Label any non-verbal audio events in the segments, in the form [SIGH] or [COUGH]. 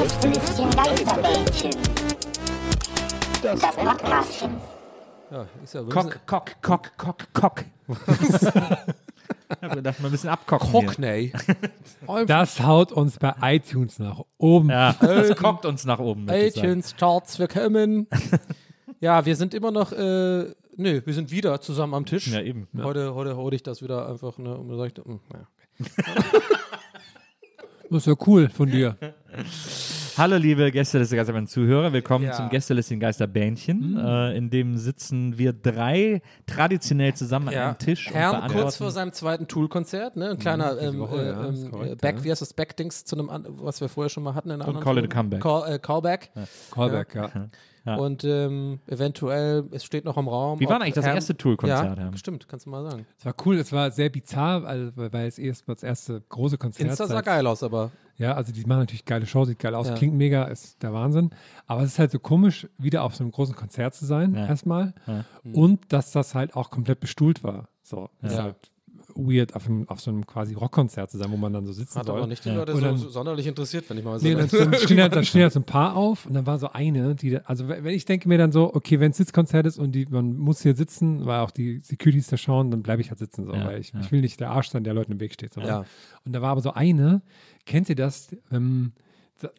Gästelistchen Geisterbällchen. Das Podcastchen. Ja, ist ja Kock, Kock, Kock, Kock, Kock. ich habe gedacht, mal ein bisschen abkocken. hier. Cockney. Das haut uns bei iTunes nach oben. Ja, [LAUGHS] das kockt uns nach oben. iTunes Charts, wir kommen. [LAUGHS] ja, wir sind immer noch, äh, nö, wir sind wieder zusammen am Tisch. Ja, eben. Heute, heute hole ich das wieder einfach, ne, und sag ich, hm, ja. [LAUGHS] Das ist ja cool von dir. Hallo, liebe Gästeliste Geisterbahn Zuhörer. Willkommen Ja. zum Gästeliste Geisterbähnchen. Äh, in dem sitzen wir drei traditionell zusammen an Ja. einem Tisch. und Herrn beantworten- kurz vor seinem zweiten Tool-Konzert, ne? Ein kleiner diese ähm, Woche, äh, ähm, korrekt, Back, ja. wie heißt das Backdings zu einem, was wir vorher schon mal hatten in anderen call it a comeback. Call, äh, Callback. Callback, ja. [LAUGHS] Ja. Und ähm, eventuell, es steht noch im Raum. Wie war eigentlich das Herrn- erste Tool-Konzert? Ja, stimmt, kannst du mal sagen. Es war cool, es war sehr bizarr, also, weil es erst mal das erste große Konzert Insta sah geil aus, aber Ja, also die machen natürlich geile Show, sieht geil aus, Ja. klingt mega, ist der Wahnsinn. Aber es ist halt so komisch, wieder auf so einem großen Konzert zu sein, Ja. erstmal. Ja. Und dass das halt auch komplett bestuhlt war. So, ist halt weird, auf, einem, auf so einem quasi Rockkonzert zu sein, wo man dann so sitzen hat soll. aber nicht die Ja. Leute so, dann- so sonderlich interessiert, wenn ich mal so Nee, [LAUGHS] dann, dann, stehen halt, dann stehen halt so ein paar auf und dann war so eine, die, da- also wenn ich denke mir dann so, okay, wenn es Sitzkonzert ist und die, man muss hier sitzen, weil auch die Securities da schauen, dann bleibe ich halt sitzen, so, Ja, weil ich, ja. ich will nicht der Arsch sein, der Leuten im Weg steht. Sondern, Ja. Und da war aber so eine, kennt ihr das? Ähm, da-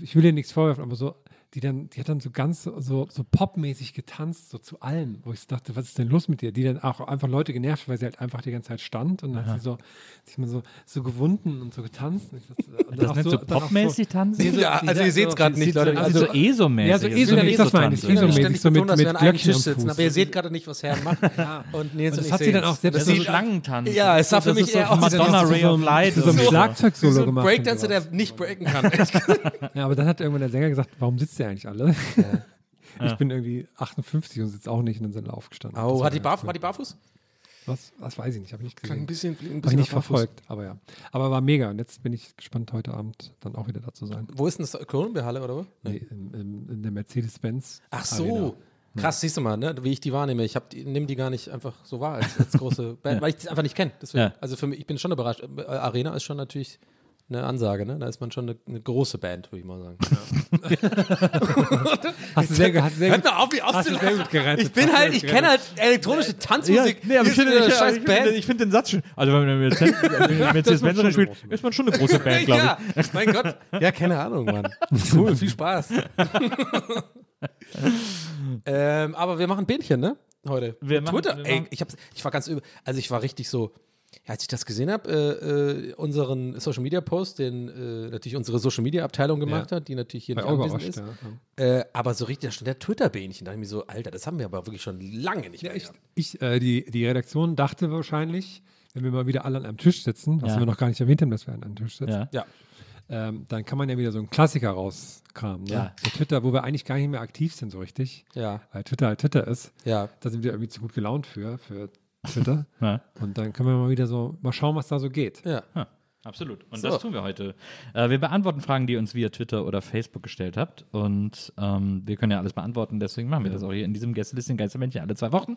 ich will dir nichts vorwerfen, aber so, die dann, die hat dann so ganz so, so popmäßig getanzt, so zu allem, wo ich so dachte, was ist denn los mit dir? Die dann auch einfach Leute genervt, weil sie halt einfach die ganze Zeit stand und dann hat sie so, sich mal so, so gewunden und so getanzt. Und dachte, und Das nennt so auch popmäßig tanzen? Nee, so- Ja, also ihr seht's so- gerade nicht, so- Leute. Also, Also, ESO-mäßig. Ja, so Es ist ESO-mäßig, das meine ich. ESO-mäßig, so mit- mit Glöckchen Tisch sitzen, Fuß. aber ihr seht gerade nicht, was Herren macht. [LAUGHS] Und das hat sie dann auch selbst Das ist so so- Schlangentanz. Ja, es sah für Das mich ist so eher aus so Madonna Ray of Light. so ein so. Schlagzeug-Solo so ein gemacht. Breakdancer, der nicht breaken kann. [LAUGHS] Ja, aber dann hat irgendwann der Sänger gesagt, warum sitzt ihr eigentlich alle? [LAUGHS] Ich bin irgendwie 58 und sitze auch nicht und dann sind aufgestanden. Das Oh, war hat die, Barf cool. war die barbarfuß? Was, was weiß ich nicht, habe ich nicht Klang ein gesehen. bisschen, ein bisschen nicht barfuß. verfolgt, aber ja. Aber war mega und jetzt bin ich gespannt, heute Abend dann auch wieder da zu sein. Wo ist denn das? Columbia-Halle oder wo? Nee, in, in, in der Mercedes-Benz. Ach Arena. so. Krass, siehst du mal, ne, wie ich die wahrnehme. Ich nehme die gar nicht einfach so wahr als, als große [LAUGHS] Band, weil ich die einfach nicht kenne. Ja. Also für mich, ich bin schon überrascht. Äh, Arena ist schon natürlich eine Ansage, ne? Da ist man schon eine, eine große Band, würde ich mal sagen. [LAUGHS] Hast du sehr, hast sehr Hört gut, auf, wie hast du sehr gut gerettet. Ich bin halt, ich kenne halt elektronische Tanzmusik. nee, aber ich finde, eine ich, scheiß ich, Band. ich finde den Satz schön. Also, wenn man Mercedes- Mercedes-Benz spielt, ist man schon eine große Band, glaube [LAUGHS] ja, mein Gott. Ja, keine Ahnung, Mann. Cool, [LAUGHS] viel Spaß. ähm, aber wir machen Bähnchen, ne? Heute. Wir machen- Twitter, wir ey, machen- ich, hab's, ich war ganz übel. Also ich war richtig so, ja, als ich das gesehen habe, äh, äh, unseren Social Media Post, den äh, natürlich unsere Social Media Abteilung gemacht Ja. hat, die natürlich hier nicht anwesend überrascht, ist. ja. Äh, aber so richtig, stand der Twitter-Bähnchen. Da dachte ich mir so, Alter, das haben wir aber wirklich schon lange nicht mehr. Ich, gehabt. ich, äh, die, die Redaktion dachte wahrscheinlich, wenn wir mal wieder alle an einem Tisch sitzen, was Ja. wir noch gar nicht erwähnt haben, dass wir an einem Tisch sitzen, Ja. Ja. ähm, dann kann man ja wieder so einen Klassiker rauskramen. Ne? Ja. So Twitter, wo wir eigentlich gar nicht mehr aktiv sind so richtig, Ja, weil Twitter halt Twitter ist. ja. Da sind wir irgendwie zu gut gelaunt für, für Twitter. Ja. Und dann können wir mal wieder so, mal schauen, was da so geht. Ja. Absolut. Und So. das tun wir heute. Äh, wir beantworten Fragen, die ihr uns via Twitter oder Facebook gestellt habt. Und ähm, wir können ja alles beantworten, deswegen machen wir das auch hier in diesem Gästelistchen Geistermännchen alle zwei Wochen.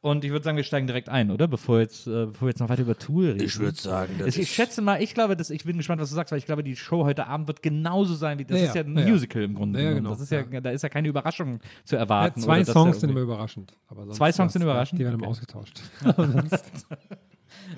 Und ich würde sagen, wir steigen direkt ein, oder? Bevor, jetzt, äh, bevor wir jetzt noch weiter über Tour reden. Ich würde sagen, das Ich, ich schätze mal, ich glaube, dass, ich bin gespannt, was du sagst, weil ich glaube, die Show heute Abend wird genauso sein wie das Ja, ist ja ein ja. Musical im Grunde. Ja, genau, das ist ja, Da ist ja keine Überraschung zu erwarten. zwei Songs sind immer überraschend. Zwei Songs sind überraschend? Die werden immer Okay. ausgetauscht. [LAUGHS] [LAUGHS]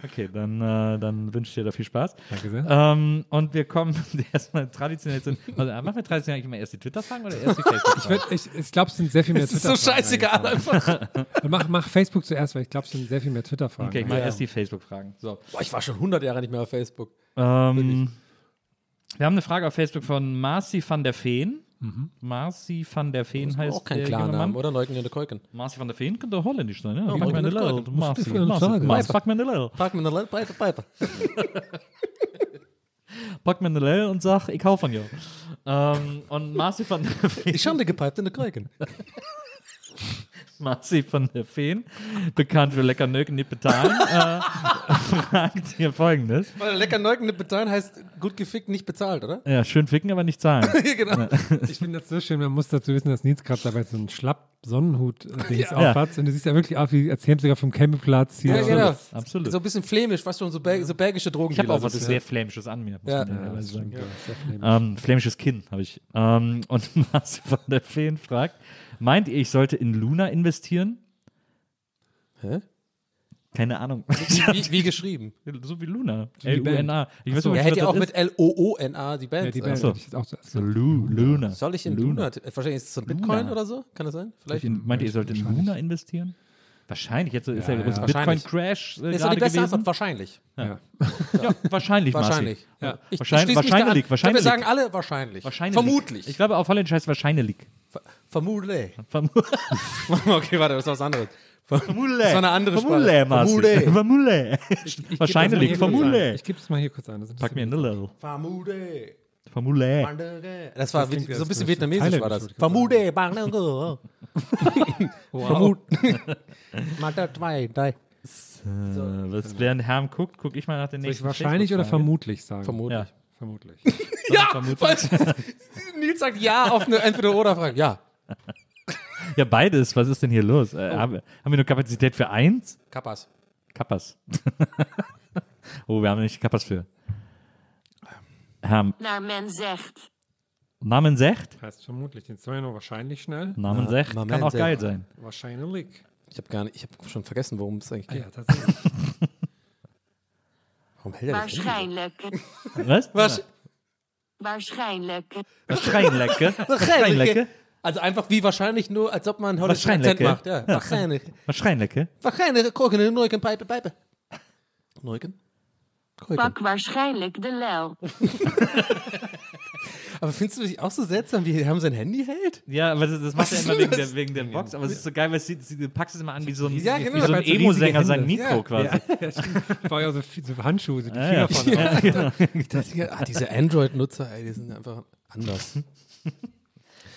Okay, dann, äh, dann wünsche ich dir da viel Spaß. Danke sehr. Ähm, und wir kommen [LAUGHS] erstmal traditionell zu. Also, machen wir traditionell eigentlich immer erst die Twitter-Fragen oder erst die [LAUGHS] facebook Ich, ich, ich glaube, es sind sehr viel mehr ist so Twitter-Fragen. scheißegal einfach. [LAUGHS] Mach, mach Facebook zuerst, weil ich glaube, es sind sehr viel mehr Twitter-Fragen. Okay, ich mache erst die Facebook-Fragen. So. Boah, ich war schon 100 Jahre nicht mehr auf Facebook. Ähm, wir haben eine Frage auf Facebook von Marci van der Feen. Mhm. Marci van der Feen heißt auch kein der junge Klarnamen, Mann. oder? Der Keuken. Marci van der Feen könnte holländisch sein, ja? Ja, Neuken me de. Keuken. Marci, Marci, fuck me de lel. Park mir eine Pfeife, Pfeife. Pack mir de lel [LAUGHS] und sag, ich hau von dir. Ähm, und Marci van der Feen Die Schande gepiped in der Keuken. [LAUGHS] Marci von der Feen, bekannt für lecker Nöken nicht bezahlen, äh, [LAUGHS] fragt hier folgendes. Weil lecker nicht bezahlen heißt gut gefickt, nicht bezahlt, oder? Ja, schön ficken, aber nicht zahlen. [LAUGHS] genau. Ich finde das so schön, man muss dazu wissen, dass Nils gerade dabei so einen Schlapp-Sonnenhut-Dings Ja. aufhat. Und du siehst ja wirklich aus wie, als sogar vom Campingplatz hier. Ja, genau. Absolut. So ein bisschen flämisch, was schon so, Berg, so bergische Drogen. Ich habe auch was sehr Flämisches an mir. Muss Ja. man Ja, sagen. Sehr flämisch. Ähm, flämisches Kinn habe ich. Ähm, und [LAUGHS] Marci von der Feen fragt, meint ihr, ich sollte in Luna investieren? Hä? Keine Ahnung. Wie, wie [LAUGHS] geschrieben. so wie Luna. wie L-U-N-A. Ich weiß so. nicht, Er hätte ja auch ist. mit L-O-O-N-A die Band. Ja, die. Band so. So. Lu, Luna. Soll ich in Luna. Luna? Wahrscheinlich ist es so ein Bitcoin Luna. oder so? Kann das sein? Vielleicht? Ich, meint ihr, ihr solltet in Luna investieren? Wahrscheinlich. Jetzt ist ja, Ja, der ja. Bitcoin-Crash äh, ist doch gerade die beste gewesen. Antwort. Wahrscheinlich. Ja. Ja, wahrscheinlich, Marci. Wahrscheinlich. Ja. Ich, Wahrscheinlich- ich wahrscheinlich, wahrscheinlich. Wir sagen alle wahrscheinlich. Wahrscheinlich. Vermutlich. Ich glaube, auf Holländisch heißt wahrscheinlich. Ver- Vermutlich. Vermu [LAUGHS] okay, warte, das ist was anderes. Vermule. Das war eine andere Vermule, Sprache. Vermule. Vermule. Wahrscheinlich. ein. Vermule. Ich gebe es mal hier kurz ein. Pack mir in interessiert Little. Vermute. Vermule. Bandere. Das war Das so ein bisschen vietnamesisch war das. [LAUGHS] Wow. [LAUGHS] Mal zwei, drei. Äh, was, während Herm guckt, gucke ich mal nach den Soll ich nächsten wahrscheinlich oder vermutlich sagen? Vermutlich. Ja. Vermutlich. Ja, Vermutlich. Nils sagt ja auf eine Entweder-Oder-Frage. Ja. Ja, beides. Was ist denn hier los? Äh, haben, wir- haben wir nur Kapazität für eins? Kappas. Kappas. [LAUGHS] oh, wir haben nicht Kappas für. Herm, naar men zegt. Namen Secht? Heißt vermutlich. Den soll ja nur wahrscheinlich schnell. Namen Na, Secht Namen kann auch Secht. geil sein. Wahrscheinlich. Ich habe gar nicht, ich habe schon vergessen, worum es eigentlich Ah, geht. ja, tatsächlich. Warum hält er? Waarschijnlijk. Was? Was? Waarschijnlijk. Wahrscheinlich. Wahrscheinlich. Also einfach wie wahrscheinlich nur, als ob man einen holländischen Wahrscheinlich, Akzent macht. Ja, wahrscheinlich. Wahrscheinlich. Wahrscheinlich koken in Neuken, Pijpen, Pijpen. Neuken? Pak waarschijnlijk de lel. [LAUGHS] Aber findest du dich auch so seltsam, wie er sein Handy hält? Ja, aber das, das macht er immer wegen der, wegen der Box. Aber es ist so geil, weil sieht- du packst es immer an wie so ein, Ja, genau, wie so ein Emo-Sänger sein. Mikro quasi. Ja, stimmt. [LAUGHS] War ja so, so Handschuhe, so die Ja, Finger ja. von Ja, hier, ah, diese Android-Nutzer, ey, die sind einfach anders. [LAUGHS]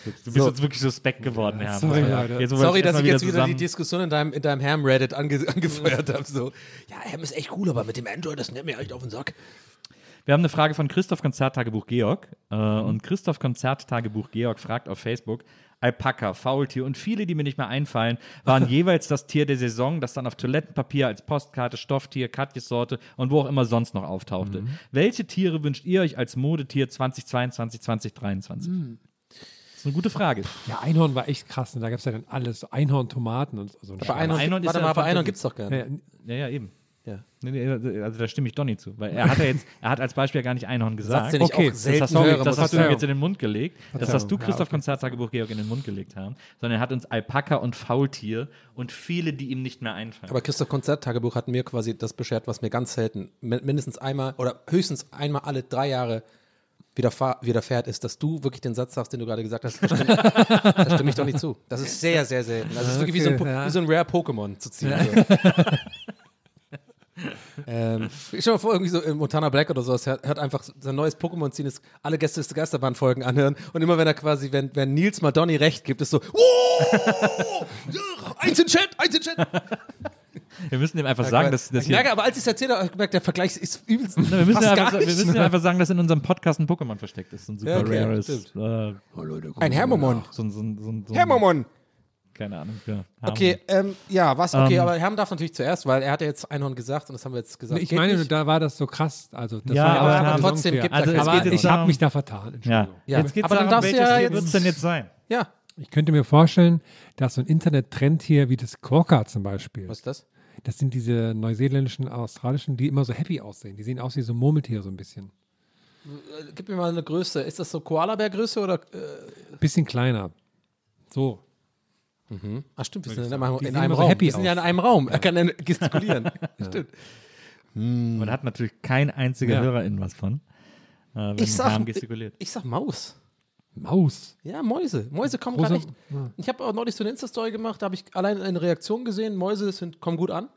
Du bist jetzt wirklich suspekt geworden, Herr. sorry, Leute. Jetzt, Sorry, dass ich jetzt wieder die zusammen- Diskussion in deinem, in deinem Ham-Reddit ange, [LAUGHS] angefeuert habe. So, ja, Ham ist echt cool, aber mit dem Android, das nimmt mir echt auf den Sack. Wir haben eine Frage von Christoph Konzerttagebuch Georg. Äh. Und Christoph Konzerttagebuch Georg fragt auf Facebook: Alpaka, Faultier und viele, die mir nicht mehr einfallen, waren [LAUGHS] jeweils das Tier der Saison, das dann auf Toilettenpapier als Postkarte, Stofftier, Katjes-Sorte und wo auch immer sonst noch auftauchte. Mhm. Welche Tiere wünscht ihr euch als Modetier 2022, 2023? Mhm. Das ist eine gute Frage. Ja, Einhorn war echt krass. Und da gab es ja dann alles. So Einhorn-Tomaten und so. ein Aber Scheiß. Einhorn, Einhorn ist warte ja mal, aber. Einhorn gibt's doch gar Ja, nicht. Ja, ja, eben. Ja. Nee, nee, Also da stimme ich Donny zu, weil er hat ja jetzt, er hat als Beispiel ja gar nicht Einhorn gesagt. Nicht Okay, das Das hast, du, das hast du jetzt in den Mund gelegt. Das hast du Christoph ja, okay. Konzerttagebuch Georg in den Mund gelegt haben, sondern er hat uns Alpaka und Faultier und viele, die ihm nicht mehr einfallen. Aber Christoph Konzerttagebuch hat mir quasi das beschert, was mir ganz selten, mi- mindestens einmal oder höchstens einmal alle drei Jahre widerfahr, widerfährt, ist, dass du wirklich den Satz sagst, den du gerade gesagt hast. Da stimme, da stimme ich doch nicht zu. Das ist sehr, sehr selten. Das ist wirklich wie so ein, Okay, ja. wie so ein Rare Pokémon zu ziehen. So. [LAUGHS] ähm, ich stell mal vor, irgendwie so in Montana Black oder sowas, hört, hört einfach sein neues Pokémon ziehen, ist alle Gäste des Geisterbahn-Folgen anhören und immer wenn er quasi, wenn, wenn Nils mal Donny recht gibt, ist so, oh, [LAUGHS] ja, eins in Chat, eins in Chat. Wir müssen ihm einfach sagen, dass, dass ich hier, merke, aber als ich es erzählt habe, habe ich gemerkt, der Vergleich ist übelst. Na, wir müssen, fast ja gar einfach, wir nicht. müssen ja einfach sagen, dass in unserem Podcast ein Pokémon versteckt ist. So ein super Ja, okay, rares. Äh, Ein Hermomon. so ein, so ein, so ein, so ein, Hermomon. Keine Ahnung. Ja, Okay, ähm, ja, was? Okay, Ähm, aber Herm darf natürlich zuerst, weil er hat ja jetzt Einhorn gesagt und das haben wir jetzt gesagt. Ich Geht meine, nicht. da war das so krass. Also, das Ja, war aber einfach Herm- trotzdem gibt Also es aber ich habe mich da vertan. Ja. Entschuldigung. Ja. Jetzt geht's Aber dann darum, darfst du welches ja jetzt- wird es denn jetzt sein? Ja, Ich könnte mir vorstellen, dass so ein Internet-Trend hier wie das Quokka zum Beispiel, was ist das? Das sind diese neuseeländischen, australischen, die immer so happy aussehen. Die sehen aus wie so Murmeltiere so ein bisschen. Äh, Gib mir mal eine Größe. Ist das so Koala-Bär-Größe oder? Äh, Bisschen kleiner. So. ach stimmt, wir sind in einem, Die in einem so Raum. happy wir sind ja in einem Raum. Er kann dann gestikulieren. [LAUGHS] Stimmt. Man hat natürlich kein einziger Ja. HörerInnen was von. Äh, wenn Ich sag, ich, gestikuliert. ich sag Maus. Maus. Ja, Mäuse. Mäuse kommen Große- gerade echt. Ich habe auch neulich so eine Insta-Story gemacht, da habe ich allein eine Reaktion gesehen. Mäuse sind, kommen gut an.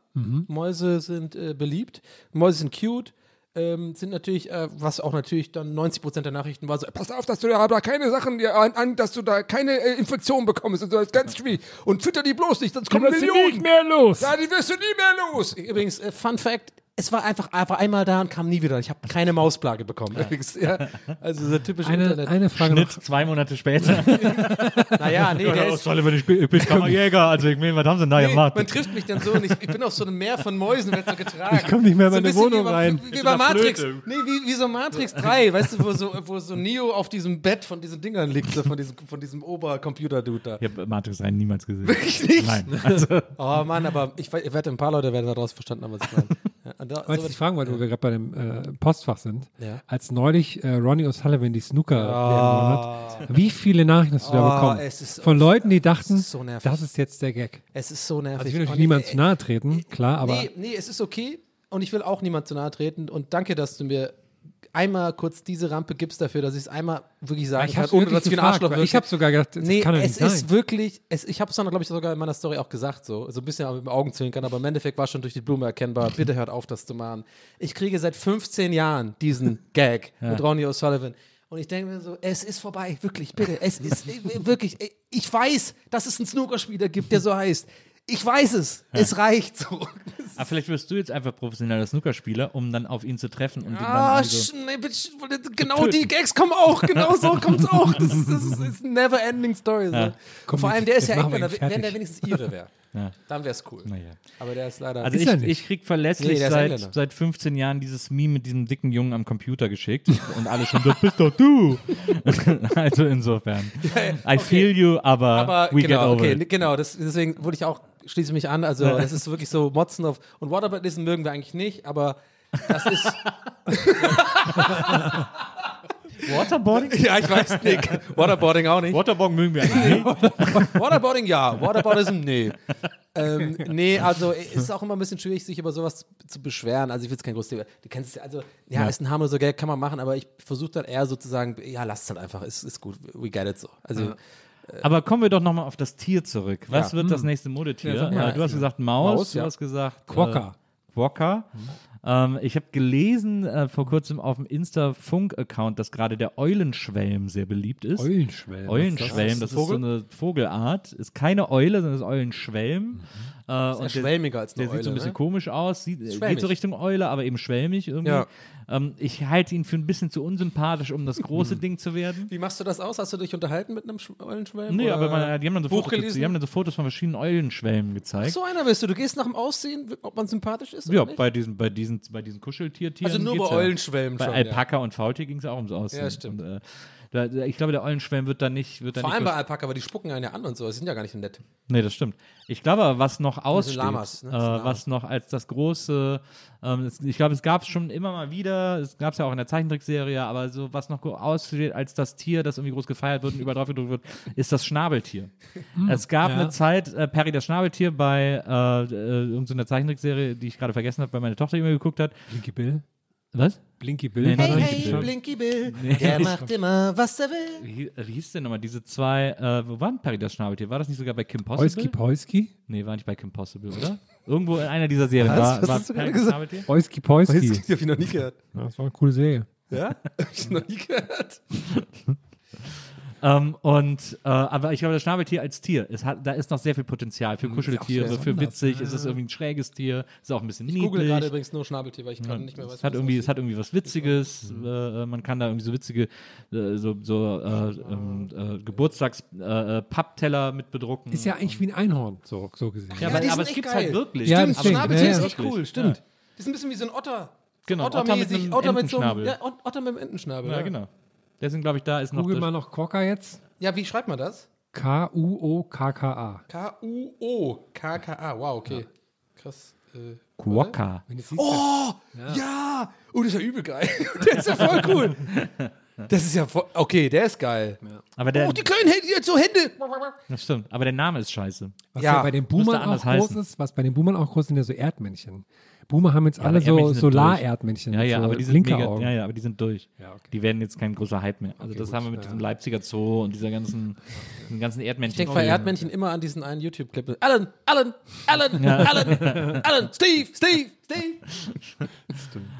Mäuse sind äh, beliebt. Mäuse sind cute. Ähm, sind natürlich, äh, was auch natürlich dann 90% der Nachrichten war so, pass auf, dass du da, da keine Sachen dir an, an, dass du da keine äh, Infektion bekommst und so, das ist ganz schwierig. Und fütter die bloß nicht, sonst kommen Millionen. mehr los. Ja, die wirst du nie mehr los. Übrigens, äh, Fun Fact, es war einfach, einfach einmal da und kam nie wieder. Ich habe keine Mausplage bekommen. Übrigens, ja. Also so typisch Eine, Internet. eine Frage Schnitt noch. zwei Monate später. [LAUGHS] naja, nee, der ist, Sullivan, ich bin, ich bin Kammerjäger. Also, ich meine, was haben sie denn da Nee, gemacht? man trifft mich dann so und ich, ich bin auf so einem Meer von Mäusen, werde so getragen. Ich komm nicht mehr in so ein meine Wohnung wie rein. Wie Bist bei Matrix. Flöte? Nee, wie, wie so Matrix 3, weißt du, wo so, wo so Neo auf diesem Bett von diesen Dingern liegt, so von diesem, von diesem Obercomputer-Dude da. Ich habe Matrix 3 niemals gesehen. Wirklich nicht? Nein. Also, Oh Mann, aber ich, ich wette, ein paar Leute werden daraus verstanden haben, was ich meine. [LAUGHS] Ja, und da, so Wolltest du wird- dich fragen, weil wir gerade bei dem äh, Postfach sind. Ja. Als neulich äh, Ronnie O'Sullivan die Snooker Ah. hat, wie viele Nachrichten hast du da Oh, bekommen? es ist- Von Leuten, die dachten, so das ist jetzt der Gag. es ist so nervig. Also ich will natürlich niemand äh, zu nahe treten, klar, aber nee, nee, es ist okay und ich will auch niemand zu nahe treten und danke, dass du mir einmal kurz diese Rampe gibst dafür, dass ich es einmal wirklich sagen ich kann, habe ohne dass ich ein Arschloch. Ich habe sogar gedacht, das Nee, kann es nicht sein. ist wirklich, es, ich habe es dann, glaube ich, sogar in meiner Story auch gesagt, so, so ein bisschen mit dem Augenzwinkern, aber im Endeffekt war schon durch die Blume erkennbar, bitte hört auf, das zu machen. Ich kriege seit 15 Jahren diesen [LAUGHS] Gag mit Ronnie O'Sullivan. Und ich denke mir so, es ist vorbei, wirklich, bitte. Es ist wirklich, ich weiß, dass es einen Snookerspieler gibt, der so heißt. Ich weiß es. Es reicht so. aber Ah, vielleicht wirst du jetzt einfach professioneller Snookerspieler, um dann auf ihn zu treffen und ihn dann Ah, irgendwie so, genau die Gags kommen auch, genau so [LAUGHS] kommt es auch. Das ist, das ist, das ist eine never ending story. So. Komm, Vor allem, der ist ja ihn wenn der wenigstens Ihre wäre. Ja. Dann wäre es cool. naja. Aber der ist leider. Also Ist ich, ich krieg verlässlich Nee, seit, seit 15 Jahren dieses Meme mit diesem dicken Jungen am Computer geschickt [LAUGHS] und alle schon, das bist doch du. [LAUGHS] also insofern. I feel you, aber, aber we get genau, over okay, it. genau, das, deswegen wurde ich auch, schließe mich an, also das ist wirklich so Motzen auf, und Waterboardism mögen wir eigentlich nicht, aber das ist, [LAUGHS] Waterboarding? [LAUGHS] ja, ich weiß nicht, Waterboarding auch nicht. Waterboarding mögen wir eigentlich nicht. [LAUGHS] Waterboarding ja, Waterboardism nee. ähm, nee, also es ist auch immer ein bisschen schwierig, sich über sowas zu beschweren. Also ich will es kein großes Thema. Du kennst es ja, also ja, ist ein harmloser Gag, kann man machen, aber ich versuche dann eher sozusagen, ja, lasst es halt einfach, ist, ist gut, we get it so. Also Aber kommen wir doch nochmal auf das Tier zurück. Was Ja. wird das nächste Modetier? Ja, äh, du hast gesagt Maus, Maus, du ja. hast gesagt Quokka. Äh, Quokka. Ähm, ich habe gelesen äh, vor kurzem auf dem Insta-Funk-Account, dass gerade der Eulenschwelm sehr beliebt ist. Eulenschwellen. Eulenschwelm, das ist so eine Vogelart. Ist keine Eule, sondern ist Eulenschwelm. Äh, und der- schwelmiger als eine der sieht so ein Eule, bisschen ne? komisch aus, sieht, geht so Richtung Eule, aber eben schwelmig irgendwie. Ja. Ähm, ich halte ihn für ein bisschen zu unsympathisch, um das große Ding zu werden. Wie machst du das aus? Hast du dich unterhalten mit einem Sch- Eulenschwelm? Nee, oder aber man, die, haben dann so Buch Fotos, gelesen? die haben dann so Fotos von verschiedenen Eulenschwelmen gezeigt. so einer bist du. Du gehst nach dem Aussehen, ob man sympathisch ist Ja, bei diesen, bei diesen, bei diesen Kuscheltiertieren. Also nur bei ja. Eulenschwelmen Bei schon, Alpaka und Faultier ging es auch ums Aussehen. Ja, stimmt. Und, äh, ich glaube, der Eulenschwelm wird da nicht. Wird da Vor nicht allem bei Alpaka, aber die spucken einen ja an und so. Die sind ja gar nicht nett. Nee, das stimmt. Ich glaube, aber, was noch aussteht, Lamas, ne? äh, Das Lamas. was noch als das große, ähm, es, ich glaube, es gab es schon immer mal wieder, es gab es ja auch in der Zeichentrickserie, aber so was noch aussteht als das Tier, das irgendwie groß gefeiert wird und überall drauf gedrückt wird, [LAUGHS] ist das Schnabeltier. es gab ja. eine Zeit, äh, Perry das Schnabeltier bei äh, äh, irgendeiner Zeichentrickserie, die ich gerade vergessen habe, weil meine Tochter immer geguckt hat. Blinky Bill. Was? Blinky Bill. Nee, nee, nee, nicht hey, schon. Blinky Bill, der macht immer, was er will. Wie, wie hieß denn nochmal diese zwei, äh, wo war denn Perry das Schnabeltier? War das nicht sogar bei Kim Possible? Oiski Poiski. Nee, war nicht bei Kim Possible, oder? Irgendwo in einer dieser Serien war, Was war hast du Perry gerade das gesagt? Schnabeltier? Oiski Poiski. Die hab ich noch nie gehört. Ja, das war eine coole Serie. Ja? [LAUGHS] Hab ich noch nie gehört. [LAUGHS] Ähm, und, äh, aber ich glaube, das Schnabeltier als Tier, es hat, da ist noch sehr viel Potenzial für Kuscheltiere, sehr für witzig, es ist irgendwie ein schräges Tier, ist auch ein bisschen Ich google niedlich. gerade übrigens nur Schnabeltier, weil ich gerade nicht mehr weiß, Es hat wie das irgendwie, es hat irgendwie was Witziges. Äh, man kann da irgendwie so witzige, äh, so, so äh, ähm, äh, Geburtstags-Pappteller äh, mit bedrucken. Ist ja eigentlich wie ein Einhorn, so, so gesehen. ja, Ja, aber, aber es gibt halt wirklich. Ja, aber deswegen, Schnabeltier ja, ist ja. echt cool, stimmt. Die sind ein bisschen wie so ein Otter. Genau, Otter, Otter mit Otter mit so einem, ja, Ot- Otter mit dem Entenschnabel. Ja, genau. Deswegen glaube ich, da ist noch Google mal noch Quokka jetzt. Ja, wie schreibt man das? K-U-O-K-K-A. K-U-O-K-K-A. Wow, okay. Krass. Äh, Quokka. Oh, ja. Oh, das ist ja übel geil. [LAUGHS] der ist ja voll cool. Das ist ja voll, okay, der ist geil. Aber der, Oh, die kleinen Hände, jetzt so Hände. das stimmt. Aber der Name ist scheiße. Was Ja, ja, bei den Boomern auch groß heißen. ist, was bei den Boomern auch groß ist, sind ja so Erdmännchen. Boomer haben jetzt aber alle so Solarerdmännchen. Ja, ja, so aber die sind mega, ja, ja, aber die sind durch. Ja, okay. Die werden jetzt kein großer Hype mehr. Also Okay, das gut, haben wir mit ja. diesem Leipziger Zoo und dieser ganzen, den ganzen Erdmännchen. Ich denke bei Erdmännchen immer an diesen einen YouTube-Clip. Alan, Alan, Alan, Alan, Alan, Steve, Steve, Steve. [LAUGHS]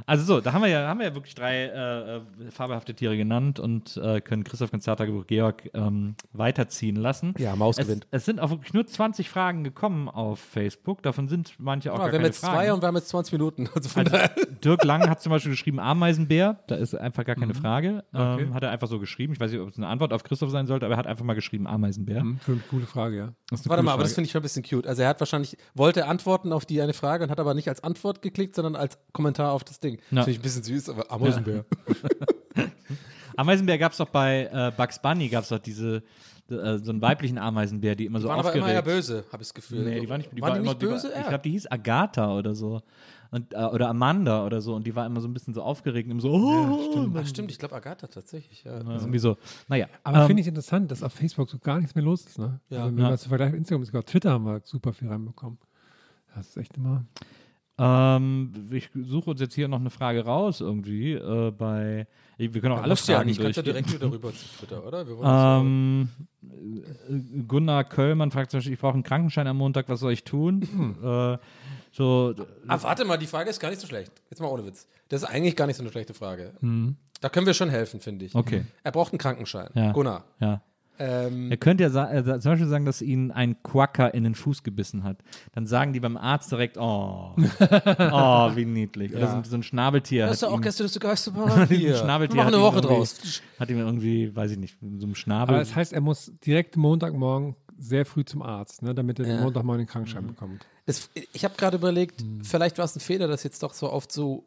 Also so, da haben wir ja, haben wir ja wirklich drei äh, äh, fabelhafte Tiere genannt und äh, können Christoph Konzertagebuch Georg ähm, weiterziehen lassen. Ja, Maus es, gewinnt. Es sind auch wirklich nur 20 Fragen gekommen auf Facebook. Davon sind manche auch Ja, gar wir haben jetzt Fragen. zwei und wir haben jetzt 20 Minuten. [LAUGHS] Also Also. Dirk Lang hat zum Beispiel geschrieben Ameisenbär. Da ist einfach gar Mhm. keine Frage. Okay. Ähm, hat er einfach so geschrieben. Ich weiß nicht, ob es eine Antwort auf Christoph sein sollte, aber er hat einfach mal geschrieben Ameisenbär. Hm, Für eine coole Frage, ja. Warte mal, aber das Frage. finde ich schon ein bisschen cute. Also er hat wahrscheinlich, wollte antworten auf die eine Frage und hat aber nicht als Antwort geklickt, sondern als Kommentar auf das Ding. Ja. Finde ich ein bisschen süß, aber Ameisenbär. [LAUGHS] Ameisenbär gab es doch bei äh, Bugs Bunny, gab es doch diese, äh, so einen weiblichen Ameisenbär, die immer so Waren aber aufgeregt. immer ja böse, habe ich das Gefühl. Nee, die war nicht, die Waren war die immer, nicht böse? Die war, ich Ja. glaube, die hieß Agatha oder so. Und, äh, oder Amanda oder so. Und die war immer so ein bisschen so aufgeregt. Und immer so, oh, Ach, stimmt, ich glaube Agatha tatsächlich. Ja. ja. irgendwie so. Naja. Aber ähm, finde ich interessant, dass auf Facebook so gar nichts mehr los ist. Ne? Ja. also, wenn Ja. man das vergleicht mit Instagram, sogar Twitter haben wir super viel reinbekommen. Das ist echt immer. Ähm, ich suche uns jetzt hier noch eine Frage raus irgendwie äh, bei. Wir können auch alle Musst du ja Fragen nicht, kannst ja durchgehen. direkt wieder rüber zu Twitter, oder? Ähm, äh, Gunnar Köllmann fragt zum Beispiel, ich brauche einen Krankenschein am Montag, was soll ich tun? äh, so, ja- Ah, warte mal, die Frage ist gar nicht so schlecht. Jetzt mal ohne Witz. Das ist eigentlich gar nicht so eine schlechte Frage. Mhm. Da können wir schon helfen, finde ich. Okay. Er braucht einen Krankenschein. Ja. Gunnar. ja. Ähm, Er könnte ja sa äh, zum Beispiel sagen, dass ihn ein Quacker in den Fuß gebissen hat. Dann sagen die beim Arzt direkt, oh, [LAUGHS] oh, wie niedlich. Oder so, ein- so ein Schnabeltier. das ist [LAUGHS] ja auch gestern das Geisterbahn hier. ein Schnabeltier hat eine ihm Woche irgendwie- draus. Hat ihm irgendwie, weiß ich nicht, so einem Schnabel. Aber das heißt, er muss direkt Montagmorgen sehr früh zum Arzt, ne, damit er Ja. Montagmorgen den Krankenschein bekommt. Es, ich habe gerade überlegt, vielleicht war es ein Fehler, das jetzt doch so oft zu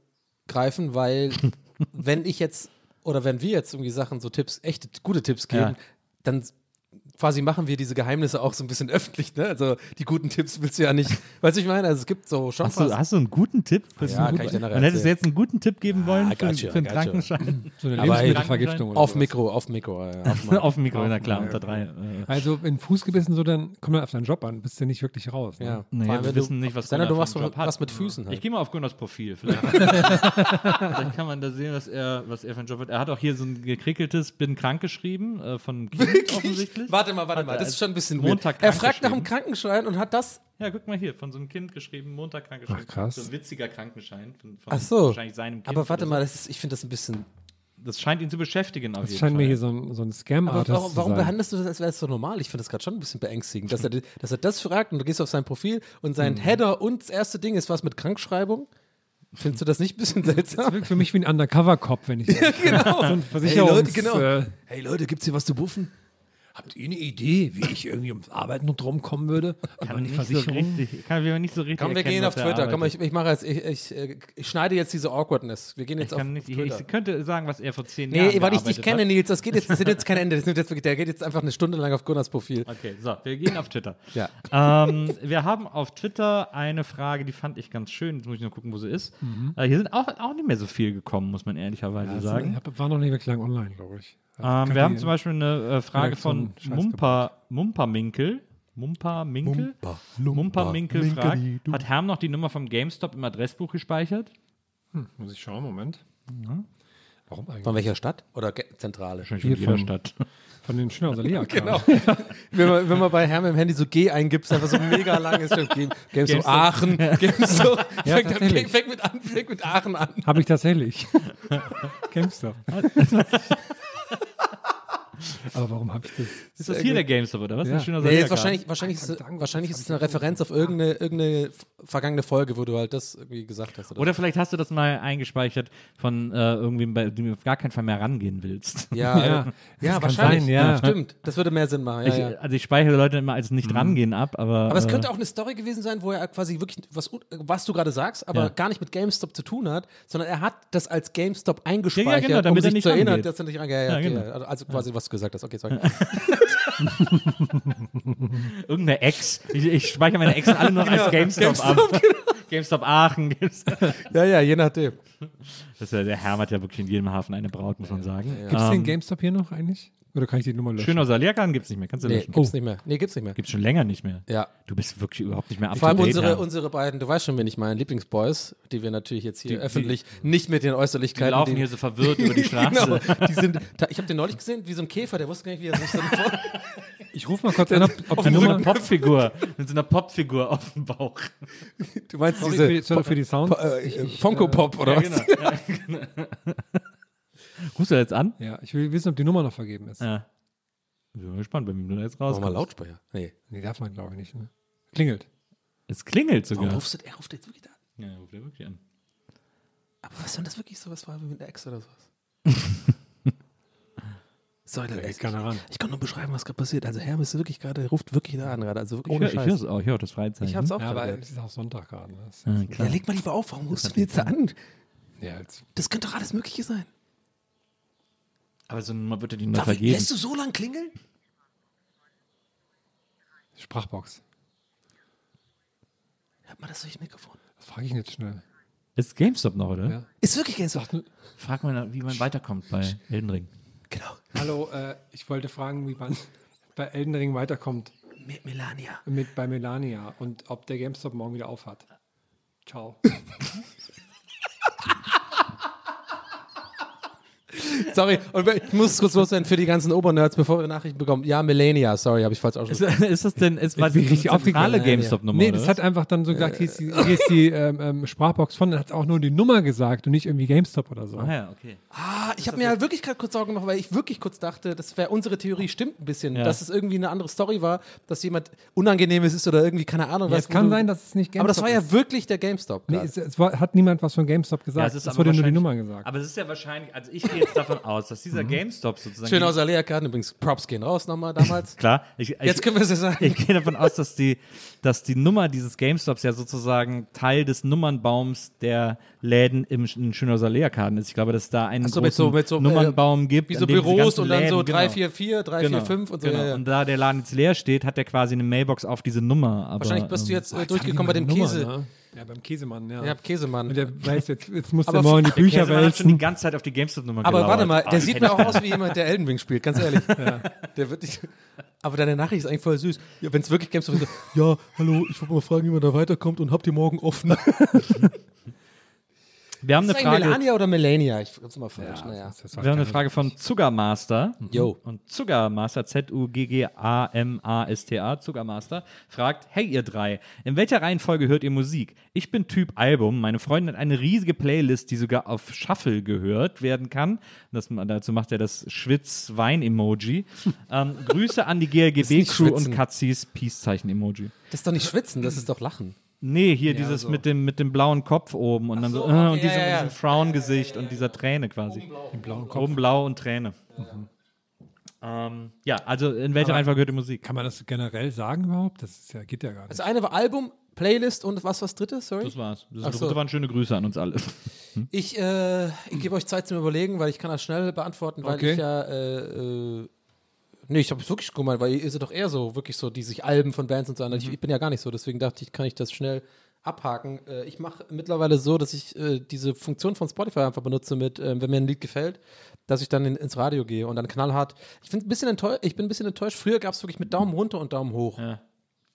greifen, weil [LAUGHS] wenn ich jetzt oder wenn wir jetzt irgendwie Sachen, so Tipps, echte gute Tipps geben, Ja. Dann quasi machen wir diese Geheimnisse auch so ein bisschen [LAUGHS] öffentlich, ne? Also die guten Tipps willst du ja nicht, [LAUGHS] weißt du, ich meine, also es gibt so schon hast, du, hast du einen guten Tipp? Ja, du einen kann ich dir nachher hättest du jetzt einen guten Tipp geben wollen für, gotcha, für einen gotcha. Krankenschein? So eine Lebensmittelvergiftung auf. Mikro, auf Mikro, ja, [LAUGHS] auf Mikro, na klar, unter drei. Äh, Also, wenn Fuß gebissen, so, dann kommt man auf deinen Job an, bist du nicht wirklich raus. Ne? ja. Nee, Vor allem, wir wissen nicht, was Sender, du Gunnar machst hat. was mit Füßen Ich halt. gehe mal auf Gunnars Profil. Vielleicht, vielleicht kann man da sehen, was er, was er für einen Job hat. Er hat auch hier so ein gekrickeltes Bin krank geschrieben äh, von Kind offensichtlich. Warte mal, warte mal, er das ist schon ein bisschen. Montag Er fragt nach einem geschrieben. Krankenschein und hat das Ja, guck mal hier, von so einem Kind geschrieben, Montag krankgeschrieben. Ach, krass. So ein witziger Krankenschein von, von Ach so. wahrscheinlich seinem Kind. Aber warte mal, das ist, ich finde das ein bisschen. Das scheint ihn zu beschäftigen auf Das jeden scheint Fall. mir hier so ein, so ein Aber Scam-Artist warum, warum behandelst du das, als wäre es so normal? Ich finde das gerade schon ein bisschen beängstigend, dass er, dass er das fragt und du gehst auf sein Profil und sein Mhm. Header und das erste Ding ist was mit Krankschreibung. Findest du das nicht ein bisschen Das seltsam? wirkt für mich wie ein Undercover-Cop, wenn ich [LAUGHS] ja, genau. so ein Hey Versicherungs... Leute, genau. äh, Hey Leute, gibt's hier was zu buffen? Habt ihr eine Idee, wie ich irgendwie ums Arbeiten noch drum kommen würde? kann Aber nicht so richtig, kann wir nicht so richtig Komm, wir erkennen, gehen auf er Twitter. Komm, ich, ich mache jetzt, ich, ich, äh, ich schneide jetzt diese Awkwardness. Wir gehen jetzt ich, auf nicht, ich, Twitter. ich könnte sagen, was er vor zehn Jahren nee, weil ich dich kenne. Nils, das geht jetzt, das ist jetzt kein Ende. Das nimmt jetzt der geht jetzt einfach eine Stunde lang auf Gunnars Profil. Okay, so, wir gehen auf Twitter. [LAUGHS] Ja. ähm, wir haben auf Twitter eine Frage, die fand ich ganz schön. Jetzt muss ich nur gucken, wo sie ist. Äh, hier sind auch, auch nicht mehr so viel gekommen, muss man ehrlicherweise Also, sagen. ich hab, war noch nicht wirklich lang online, glaube ich. Ähm, wir haben zum Beispiel eine äh, Frage von Scheiß Mumpa, Mumperminkel. Mumperminkel? Mumperminkel fragt, hat Herm noch die Nummer vom GameStop im Adressbuch gespeichert? Muss ich schauen, Moment. Warum eigentlich? Von welcher Stadt? Oder Zentrale? Wahrscheinlich von jeder von- Stadt. Von den Schnauzer Lea. [LAUGHS] Genau. [LAUGHS] wenn, man, wenn man bei Herm im Handy so G eingibt, ist einfach so mega lang ist. Game, GameStop GameStop. Aachen. [LAUGHS] GameStop. Ja, fängt, tatsächlich. fängt, mit an, fängt mit Aachen an. Habe ich tatsächlich. GameStop. Aber warum habe ich das? Ist das hier der GameStop oder was? Ja. Ein schöner Nee, ist wahrscheinlich, wahrscheinlich, ist, wahrscheinlich ist es eine Referenz auf irgendeine, irgendeine vergangene Folge, wo du halt das irgendwie gesagt hast. Oder, Oder vielleicht hast du das mal eingespeichert von äh, irgendwie, bei dem du auf gar keinen Fall mehr rangehen willst. [LAUGHS] ja, Ja, ja, das ja wahrscheinlich. sein, ja. Stimmt, das würde mehr Sinn machen. Ja, ich, ja. Also ich speichere Leute immer als nicht rangehen ab, aber. Aber es äh, könnte auch eine Story gewesen sein, wo er quasi wirklich, was, was du gerade sagst, aber Ja. gar nicht mit GameStop zu tun hat, sondern er hat das als GameStop eingespeichert, genau, damit um er sich nicht zu erinnern, dass er nicht rangeht. Ja, ja, Ja, genau. ja. Also quasi, was gesagt hast. Okay, sorry. [LAUGHS] Irgendeine Ex. Ich, ich speichere meine Exen alle nur Genau. als GameStop, ab. [LAUGHS] GameStop Aachen. GameStop. ja, ja, je nachdem. Das ist ja, der Herm hat ja wirklich in jedem Hafen eine Braut, muss man sagen. Gibt es Ähm, den GameStop hier noch eigentlich? Oder kann ich die Nummer löschen? Schöner gibt es nicht mehr. Kannst du Nee, löschen. gibt's nicht mehr. Nee, gibt's nicht mehr. Gibt's schon länger nicht mehr. Ja. Du bist wirklich überhaupt nicht mehr up Vor allem unsere, unsere beiden, du weißt schon, wen ich meine, Lieblingsboys, die wir natürlich jetzt hier Die- öffentlich nicht mit den Die Äußerlichkeiten. laufen hier so verwirrt über die [LAUGHS] Straße. Genau, die sind, da, ich habe den neulich gesehen, wie so ein Käfer, der wusste gar nicht, wie er sich so. [LAUGHS] Ich rufe mal kurz an, ob, ob die Mit so Nummer. einer Popfigur. Mit so einer Popfigur auf dem Bauch. Du meinst Sorry diese für die, sorry für die Sounds. Po- äh, Ich- äh, Funko äh, Pop oder Ja, was? genau. Ja, genau. Rufst du jetzt an? Ja, ich will wissen, ob die Nummer noch vergeben ist. Ja. Ich bin mal gespannt, wenn du jetzt Mach rauskommt. mal Lautsprecher. Nee. Nee, darf man glaube ich nicht. Ne? Klingelt. Es klingelt Warum sogar. rufst du, er ruft jetzt wirklich da an. Ja, ruft er wirklich an. Aber was, wenn das wirklich sowas war wie mit der Ex oder sowas? [LAUGHS] Sorry, Da Leute, geht ich, keiner ran. ich kann nur beschreiben, was gerade passiert. Also Hermes ist wirklich gerade, der ruft wirklich da an gerade. Also wirklich Ich ohne höre ich Scheiß. hör's auch, ich höre das Freizeichen. Ich hab's auch Ja, aber gerade. es ist auch Sonntag gerade. Ne? Das- Ja, Ja, klar. leg mal lieber auf, warum rufst du mir jetzt da an? Ja, jetzt. Das könnte doch alles Mögliche sein. Aber so eine Nummer wird dir die nur Darf ich, vergeben. lässt du so lang klingeln? Sprachbox. Hört mal das durch Mikrofon. Was frage ich jetzt schnell? Ist GameStop noch, oder? Ja. Ist wirklich GameStop. Frag mal, wie man weiterkommt bei Elden Ring. Genau. Hallo, äh, ich wollte fragen, wie man [LAUGHS] bei Elden Ring weiterkommt Mit Melania. mit bei Melania und ob der GameStop morgen wieder auf hat. Ciao. [LAUGHS] [LAUGHS] Sorry, und ich muss kurz loswerden für die ganzen Obernerds, bevor wir Nachrichten bekommen. Ja, Melania, sorry, habe ich falsch Ist, ausgesprochen. ist das denn, ist was ich richtig zentrale. GameStop-Nummer? nee, das hat einfach dann so gesagt, hier ist die, hier ist die ähm, ähm, Sprachbox von, dann hat es auch nur die Nummer gesagt und nicht irgendwie GameStop oder so. Ah, ja, okay. Ah, ich habe mir halt wirklich gerade kurz Sorgen gemacht, weil ich wirklich kurz dachte, das wäre unsere Theorie stimmt ein bisschen, Ja. dass es irgendwie eine andere Story war, dass jemand Unangenehmes ist oder irgendwie, keine Ahnung. Ja, was, es kann du- sein, dass es nicht GameStop Aber das war ist. ja wirklich der GameStop. Nee, es, es war, hat niemand was von GameStop gesagt. es ist es aber wurde nur die Nummer gesagt. Aber es ist ja wahrscheinlich, also ich gehe jetzt [LAUGHS] davon aus, dass dieser GameStop sozusagen. Schön aus Alea Karten, übrigens Props gehen raus nochmal damals. [LAUGHS] Klar, ich, Jetzt ich, können wir es ja sagen. ich gehe davon aus, dass die, dass die Nummer dieses GameStops ja sozusagen Teil des Nummernbaums der Läden im in Schönhauser Leerkarten ist. Ich glaube, dass da einen so, großen mit so- mit so, äh, Nummernbaum gibt. Wie so Büros und dann so Läden- genau. 344, 345 und so. genau. Ja, ja. Und da der Laden jetzt leer steht, hat er quasi eine Mailbox auf diese Nummer. Aber, Wahrscheinlich bist du ähm, jetzt äh, durchgekommen bei dem Nummer, Käse. Ne? Ja, beim Käsemann, ja. Ja, Käsemann. Und der weiß jetzt, jetzt muss [LAUGHS] Aber der morgen die Der Bücher Käsemann hat schon die wälzen. ganze Zeit auf die GameStop-Nummer Aber warte mal, gelauert. der Oh, sieht mir auch aus wie jemand, der Elden Ring spielt, ganz [LAUGHS] ehrlich. Der wird nicht. [LAUGHS] Aber deine Nachricht ist eigentlich voll süß. Ja, Wenn es wirklich GameStop ist, so, ja, hallo, ich wollte mal fragen, wie man da weiterkommt und habt ihr morgen offen? Wir haben Ist eine das Frage. Melania oder Melania? Ich hab's mal falsch. naja. Das ist Wir haben eine Frage von Zuckermaster. Yo. Und Zuckermaster, Z-U-G-G-A-M-A-S-T-A, Zuckermaster, fragt: Hey, ihr drei, in welcher Reihenfolge hört ihr Musik? Ich bin Typ Album. Meine Freundin hat eine riesige Playlist, die sogar auf Shuffle gehört werden kann. Das, dazu macht er das Schwitz-Wein-Emoji. [LAUGHS] ähm, Grüße an die GLGB-Crew und. Katzis Peace-Zeichen-Emoji. Das ist doch nicht schwitzen, das ist doch lachen. Nee, hier dieses mit, dem, mit dem blauen Kopf oben und dann so, so, äh, okay, und ja, diesem, ja, ja. diesem Frown-Gesicht und dieser Träne quasi. Im blauen Kopf. Oben blau und Träne. Ähm, ja, also in welcher Reihenfolge gehört die Musik? Kann man das generell sagen überhaupt? Das ist ja, geht ja gar nicht. Das eine war Album, Playlist und was was drittes? Sorry. Das war's. Das, Ach das so. waren schöne Grüße an uns alle. Ich, äh, ich gebe euch Zeit zum Überlegen, weil ich kann das schnell beantworten, weil Okay. ich ja, äh, äh, nee, ich habe es wirklich gemeint, weil ihr seid doch eher so, wirklich so, die sich Alben von Bands und so an. Ich, ich bin ja gar nicht so, deswegen dachte ich, kann ich das schnell abhaken. Äh, ich mache mittlerweile so, dass ich äh, diese Funktion von Spotify einfach benutze mit, äh, wenn mir ein Lied gefällt, dass ich dann in, ins Radio gehe und dann knallhart. Ich, find ein bisschen enttäuscht, ich bin ein bisschen enttäuscht. Früher gab es wirklich mit Daumen runter und Daumen hoch. Ja.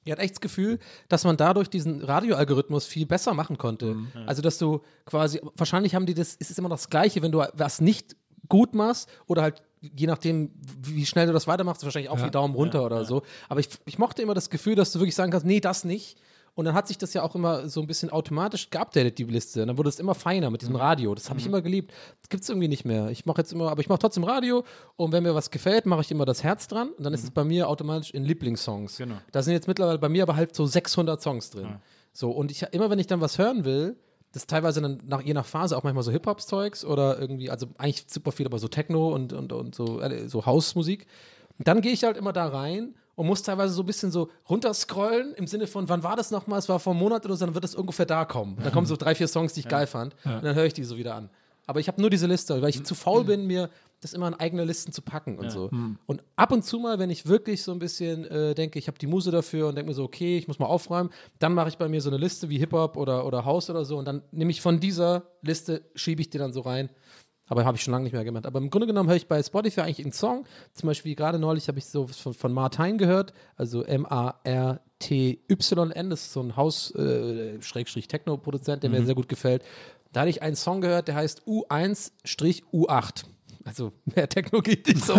Ich hatte echt das Gefühl, dass man dadurch diesen Radioalgorithmus viel besser machen konnte. Also, dass du quasi, wahrscheinlich haben die das, es ist immer das Gleiche, wenn du was nicht gut machst oder halt, je nachdem, wie schnell du das weitermachst, wahrscheinlich auch wie Daumen runter oder so. Aber ich, ich mochte immer das Gefühl, dass du wirklich sagen kannst, nee, das nicht. Und dann hat sich das ja auch immer so ein bisschen automatisch geupdatet, die Liste. Und dann wurde es immer feiner mit diesem Radio. Das habe ich immer geliebt. Das gibt es irgendwie nicht mehr. Ich mache jetzt immer, aber ich mache trotzdem Radio. Und wenn mir was gefällt, mache ich immer das Herz dran. Und dann ist es bei mir automatisch in Lieblingssongs. Genau. Da sind jetzt mittlerweile bei mir aber halt so 600 Songs drin. So, und ich immer, wenn ich dann was hören will, das ist teilweise dann nach, je nach Phase auch manchmal so Hip-Hop-Zeugs oder irgendwie, also eigentlich super viel, aber so Techno und, und, und so, äh, so Hausmusik. Und dann gehe ich halt immer da rein und muss teilweise so ein bisschen so runterscrollen im Sinne von, wann war das nochmal? Es war vor einem Monat oder so, dann wird das ungefähr da kommen. Und dann kommen so drei, vier Songs, die ich geil fand. Und dann höre ich die so wieder an. Aber ich habe nur diese Liste, weil ich zu faul bin, mir das immer in eigene Listen zu packen und so. Und ab und zu mal, wenn ich wirklich so ein bisschen äh, denke, ich habe die Muse dafür und denke mir so, okay, ich muss mal aufräumen, dann mache ich bei mir so eine Liste wie Hip-Hop oder, oder House oder so und dann nehme ich von dieser Liste, schiebe ich die dann so rein. Aber habe ich schon lange nicht mehr gemacht. Aber im Grunde genommen höre ich bei Spotify eigentlich einen Song. Zum Beispiel gerade neulich habe ich so von, von Martine gehört, also M-A-R-T-Y-N. Das ist so ein Haus-Techno-Produzent, der mir sehr gut gefällt. Da hatte ich einen Song gehört, der heißt U1-U8. Also mehr Techno geht nicht so.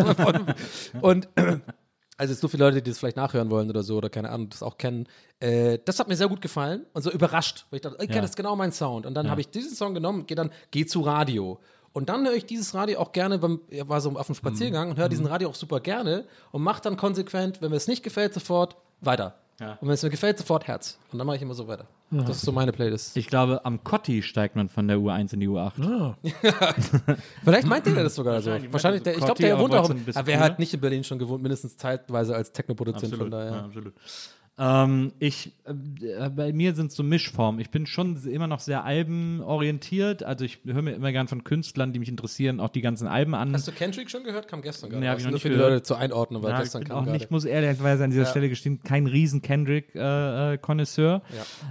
Und [CLEARS THROAT] also so viele Leute, die das vielleicht nachhören wollen oder so oder keine Ahnung, das auch kennen. Äh, das hat mir sehr gut gefallen und so überrascht, weil ich dachte, ich kenne Ja. das ist genau mein Sound. Und dann habe ich diesen Song genommen und gehe dann, geh zu Radio. Und dann höre ich dieses Radio auch gerne, beim, war so auf dem Spaziergang und höre diesen Radio auch super gerne und mache dann konsequent, wenn mir es nicht gefällt, sofort weiter. Ja. Und wenn es mir gefällt, sofort Herz. Und dann mache ich immer so weiter. Das ist so meine Playlist. Ich glaube, am Kotti steigt man von der U1 in die U8. [LAUGHS] Vielleicht meint der das sogar so. Wahrscheinlich, Wahrscheinlich, er der, ich glaube, der wohnt auch. Aber wer cooler. hat nicht in Berlin schon gewohnt, mindestens zeitweise als Techno-Produzent von daher. Ja, absolut. Ähm, ich, äh, bei mir sind es so Mischformen. Ich bin schon immer noch sehr albenorientiert. Also ich höre mir immer gern von Künstlern, die mich interessieren, auch die ganzen Alben an. Hast du Kendrick schon gehört? Kam gestern gerade. Nee, hab ich noch Nur nicht für die gehört. Leute zur Einordnung, weil Ja, ich gestern kam auch gerade. nicht, muss ehrlicherweise an dieser Ja. Stelle gestehen, kein riesen Kendrick-Konnoisseur.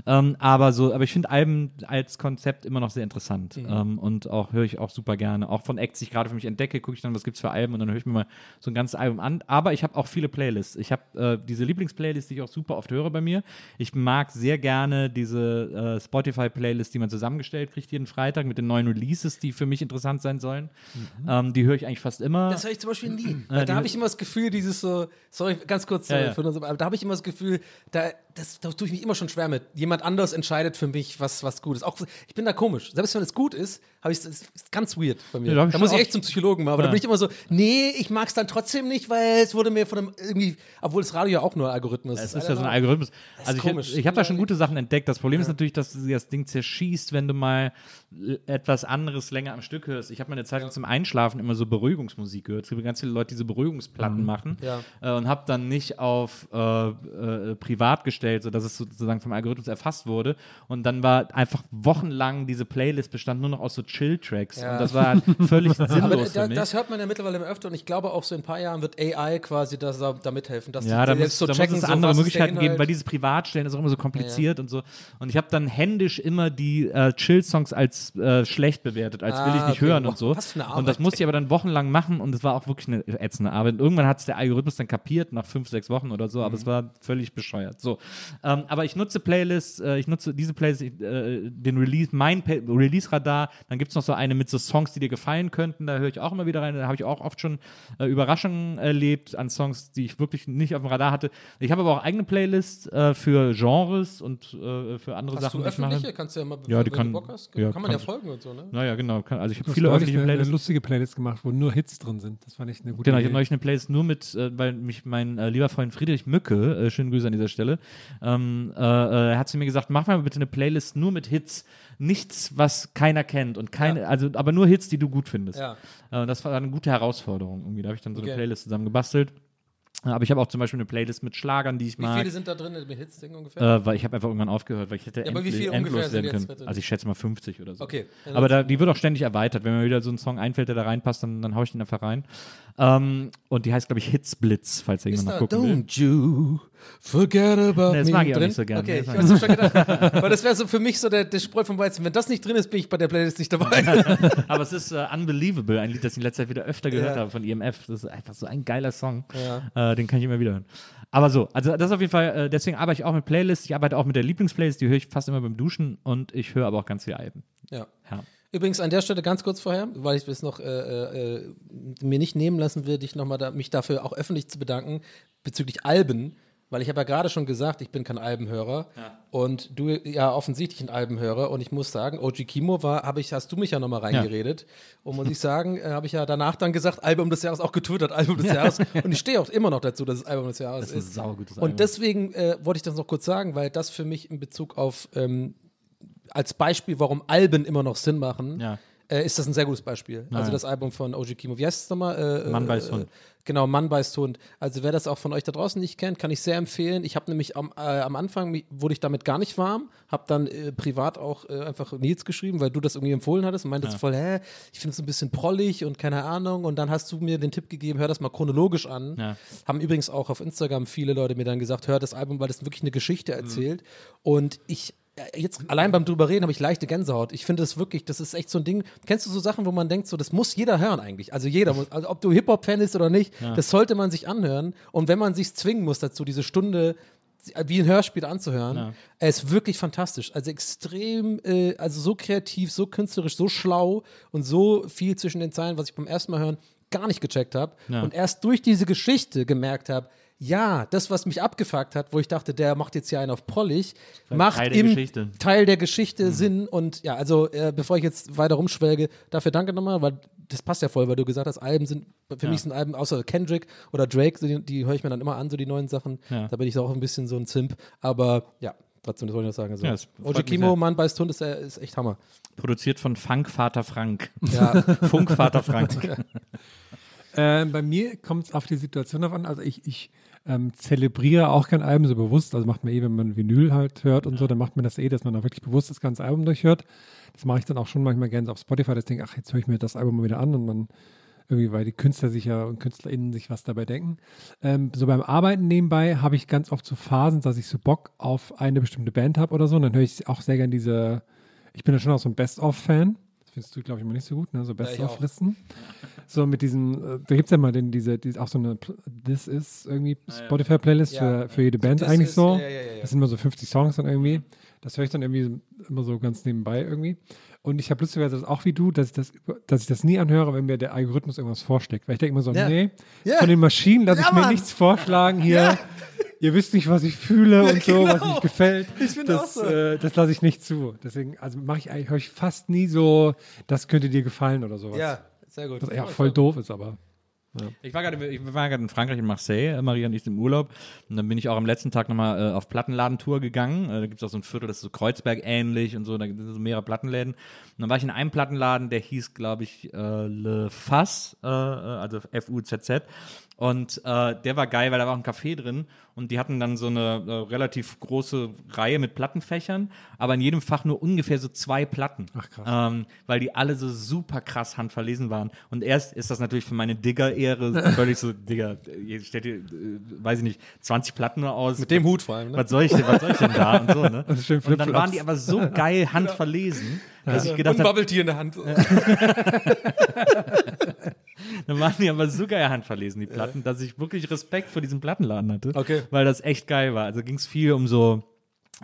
ähm, aber so, aber ich finde Alben als Konzept immer noch sehr interessant. Mhm. Ähm, und auch höre ich auch super gerne. Auch von Acts, die ich gerade für mich entdecke, gucke ich dann, was gibt's für Alben und dann höre ich mir mal so ein ganzes Album an. Aber ich habe auch viele Playlists. Ich habe äh, diese Lieblingsplaylist, die ich auch super oft höre bei mir. Ich mag sehr gerne diese äh, Spotify-Playlist, die man zusammengestellt kriegt jeden Freitag mit den neuen Releases, die für mich interessant sein sollen. Ähm, die höre ich eigentlich fast immer. Das höre ich zum Beispiel nie. Die- da habe ich immer das Gefühl, dieses so, sorry, ganz kurz, Ja, sorry, ja. für uns, aber da habe ich immer das Gefühl, da, das, da tue ich mich immer schon schwer mit. Jemand anders entscheidet für mich, was, was gut ist. Auch, ich bin da komisch. Selbst wenn es gut ist, habe ich das ist ganz weird bei mir. Ja, da da muss ich echt zum Psychologen mal. Aber da Ja. bin ich immer so, nee, ich mag es dann trotzdem nicht, weil es wurde mir von einem irgendwie, obwohl das Radio ja auch nur Algorithmus Es ist ja so ein Algorithmus. Also ich, komisch. ich habe da schon gute Sachen entdeckt. Das Problem ist natürlich, dass du das Ding zerschießt, wenn du mal etwas anderes länger am Stück hörst. Ich habe meine Zeit lang zum Einschlafen immer so Beruhigungsmusik gehört. Es gibt ganz viele Leute, die so Beruhigungsplatten machen Ja. äh, und habe dann nicht auf äh, äh, privat gestellt, sodass es sozusagen vom Algorithmus erfasst wurde. Und dann war einfach wochenlang diese Playlist bestand nur noch aus so Chill-Tracks. Ja. Und das war halt [LAUGHS] völlig sinnlos Aber für da, mich. das hört man ja mittlerweile immer öfter und ich glaube auch so in ein paar Jahren wird AI quasi das, da, mithelfen. Dass Ja, die da, muss, da muss es so, andere Möglichkeiten geben, weil dieses Privatstellen ist auch immer so kompliziert und so. Und ich habe dann händisch immer die äh, Chill-Songs als äh, schlecht bewertet, als will ich Ah, nicht okay. hören und so. was für eine Und das Arbeit. musste ich aber dann wochenlang machen und es war auch wirklich eine ätzende Arbeit. Irgendwann hat es der Algorithmus dann kapiert, nach fünf, sechs Wochen oder so, Mhm. aber es war völlig bescheuert. So. Ähm, aber ich nutze Playlists, äh, ich nutze diese Playlist, ich, äh, den Release, mein Release-Radar, dann gibt es noch so eine mit so Songs, die dir gefallen könnten, da höre ich auch immer wieder rein, da habe ich auch oft schon äh, Überraschungen erlebt an Songs, die ich wirklich nicht auf dem Radar hatte. Ich habe aber auch eigene Playlists äh, für Genres und äh, für andere Hast Sachen, du die ich mache. öffentliche? Kannst du ja mal, Ja, die wenn kann- du Bock hast, ja, kann man ja kann- folgen und so, ne? Naja, genau. Kann, also ich habe viele öffentliche eine, eine Playlists. lustige Playlist gemacht, wo nur Hits drin sind. Das fand ich eine gute Genau, ich Idee. habe neulich eine Playlist nur mit, äh, weil mich mein äh, lieber Freund Friedrich Mücke, äh, schönen Grüße an dieser Stelle, ähm, äh, äh, hat zu mir gesagt, mach mal bitte eine Playlist nur mit Hits, nichts, was keiner kennt und keine, also aber nur Hits, die du gut findest. Ja. Äh, und das war eine gute Herausforderung irgendwie. Da habe ich dann so eine Okay. Playlist zusammen gebastelt. Aber ich habe auch zum Beispiel eine Playlist mit Schlagern, die ich Wie mag. viele sind da drin mit Hits-Ding ungefähr? Äh, weil ich habe einfach irgendwann aufgehört, weil ich hätte Ja, aber wie endlich, endlos werden jetzt können. drin? Also ich schätze mal 50 oder so. Okay. Aber da, die wird auch ständig erweitert. Wenn mir wieder so ein Song einfällt, der da reinpasst, dann, dann haue ich den einfach rein. Ähm, und die heißt, glaube ich, Hitsblitz, falls ist jemand mal gucken will. Don't you forget about Nee, das me mag ich auch drin? nicht so gern. Okay, ich hab's schon gedacht. Weil das wäre so für mich so der, der Spreu vom Weizen. Wenn das nicht drin ist, bin ich bei der Playlist nicht dabei. [LAUGHS] Aber es ist äh, Unbelievable, ein Lied, das ich in letzter Zeit wieder öfter gehört Ja. habe von EMF. Das ist einfach so ein geiler Song. Äh, den kann ich immer wieder hören. Aber so, also das ist auf jeden Fall, äh, deswegen arbeite ich auch mit Playlists. Ich arbeite auch mit der Lieblingsplaylist, die höre ich fast immer beim Duschen und ich höre aber auch ganz viele Alben. ja. Ja. Übrigens an der Stelle ganz kurz vorher, weil ich es noch äh, äh, mir nicht nehmen lassen will, dich noch mal da, mich dafür auch öffentlich zu bedanken bezüglich Alben, weil ich habe ja gerade schon gesagt, ich bin kein Albenhörer. Und du ja offensichtlich ein Albenhörer. Und ich muss sagen, OG Kimo war, habe ich, hast du mich ja nochmal reingeredet. Und muss ich sagen, äh, habe ich ja danach dann gesagt, Album des Jahres auch getwittert, Album des Jahres. Und ich stehe auch immer noch dazu, dass es Album des Jahres Das ist ein ist. saugutes und Album. deswegen äh, wollte ich das noch kurz sagen, weil das für mich in Bezug auf ähm, als Beispiel, warum Alben immer noch Sinn machen, Ja. Äh, ist das ein sehr gutes Beispiel. Also ja. das Album von OG Kimo. Wie heißt es nochmal? Äh, Mann äh, beißt Hund. Genau, Mann beißt Hund. Also wer das auch von euch da draußen nicht kennt, kann ich sehr empfehlen. Ich habe nämlich am, äh, am Anfang wurde ich damit gar nicht warm, habe dann äh, privat auch äh, einfach Nils geschrieben, weil du das irgendwie empfohlen hattest und meintest voll, hä, ich finde es ein bisschen prollig und keine Ahnung. Und dann hast du mir den Tipp gegeben, hör das mal chronologisch an. Ja. Haben übrigens auch auf Instagram viele Leute mir dann gesagt, hör das Album, weil das wirklich eine Geschichte Mhm. erzählt. Und ich äh, jetzt allein beim drüber reden habe ich leichte Gänsehaut. Ich finde das wirklich, das ist echt so ein Ding. Kennst du so Sachen, wo man denkt, so das muss jeder hören eigentlich. Also jeder muss, also ob du Hip Hop Fan bist oder nicht, das sollte man sich anhören. Und wenn man sich zwingen muss dazu, diese Stunde wie ein Hörspiel anzuhören, er ist wirklich fantastisch. Also extrem, äh, also so kreativ, so künstlerisch, so schlau und so viel zwischen den Zeilen, was ich beim ersten Mal hören gar nicht gecheckt habe. Und erst durch diese Geschichte gemerkt habe, ja, das, was mich abgefuckt hat, wo ich dachte, der macht jetzt hier einen auf Prollig, macht Teil der im Geschichte. Teil der Geschichte Sinn. Und ja, also äh, bevor ich jetzt weiter rumschwelge, dafür danke nochmal, weil das passt ja voll, weil du gesagt hast, Alben sind, für mich sind Alben, außer Kendrick oder Drake, die, die höre ich mir dann immer an, so die neuen Sachen. Ja. Da bin ich auch ein bisschen so ein Zimp. Aber ja, was soll ich noch sagen? So. Ja, OG Kimo. Mann beißt Hund, ist, äh, ist echt Hammer. Produziert von Funkvater Frank. Ja, [LAUGHS] Funkvater Frank. [LAUGHS] Ähm, bei mir kommt es auf die Situation drauf an. Also ich, ich ähm, zelebriere auch kein Album so bewusst. Also macht man eh, wenn man Vinyl halt hört und so, dann macht man das eh, dass man auch wirklich bewusst das ganze Album durchhört. Das mache ich dann auch schon manchmal gerne auf Spotify, dass ich denke, ach, jetzt höre ich mir das Album mal wieder an und man irgendwie, weil die Künstler sich ja und KünstlerInnen sich was dabei denken. Ähm, so beim Arbeiten nebenbei habe ich ganz oft so Phasen, dass ich so Bock auf eine bestimmte Band habe oder so. Und dann höre ich auch sehr gerne diese, ich bin ja schon auch so ein Best-of-Fan. Findest du, glaube ich, immer nicht so gut, ne? So Best-of-Listen. So mit diesen, äh, da gibt es ja mal den, diese, diese, auch so eine This is irgendwie Spotify-Playlist Ja. für, für jede Band This eigentlich is- so. ja, ja, ja, ja. Das sind immer so 50 Songs dann irgendwie. Das höre ich dann irgendwie immer so ganz nebenbei irgendwie. Und ich habe lustigerweise das auch wie du, dass ich das, dass ich das nie anhöre, wenn mir der Algorithmus irgendwas vorschlägt. Weil ich denke immer so, Ja. nee, Ja. von den Maschinen lasse Ja, ich mir Mann. nichts vorschlagen hier. Ihr wisst nicht, was ich fühle und so, was genau. mich gefällt. Ich find das, auch so. äh, das lasse ich nicht zu. Deswegen, also mache ich eigentlich, höre ich fast nie so, das könnte dir gefallen oder sowas. ja, sehr gut. Was ja voll doof ist, aber. Ich war gerade ich war gerade in Frankreich, in Marseille, äh, Maria und ich im Urlaub. Und dann bin ich auch am letzten Tag nochmal äh, auf Plattenladentour gegangen. Äh, da gibt es auch so ein Viertel, das ist so Kreuzberg ähnlich und so, da gibt es so mehrere Plattenläden. Und dann war ich in einem Plattenladen, der hieß, glaube ich, äh, Le Faz, äh, äh, also F-U-Z-Z. Und äh, der war geil, weil da war auch ein Café drin und die hatten dann so eine äh, relativ große Reihe mit Plattenfächern, aber in jedem Fach nur ungefähr so zwei Platten. Ach, krass. Ähm, weil die alle so super krass handverlesen waren. Und erst ist das natürlich für meine Digger-Ehre [LAUGHS] völlig so, Digger, ihr stellt ihr, äh, weiß ich nicht, 20 Platten nur aus. Mit dem Hut vor allem, ne? Was soll ich denn, was soll ich denn da und so, ne? [LAUGHS] ist schön Und dann waren die aber so [LAUGHS] geil handverlesen, dass ich gedacht und habe, Bubble Tea in der Hand. [LAUGHS] dann waren die aber so geil handverlesen, die Platten, dass ich wirklich Respekt vor diesem Plattenladen hatte. Okay. Weil das echt geil war. Also ging es viel um so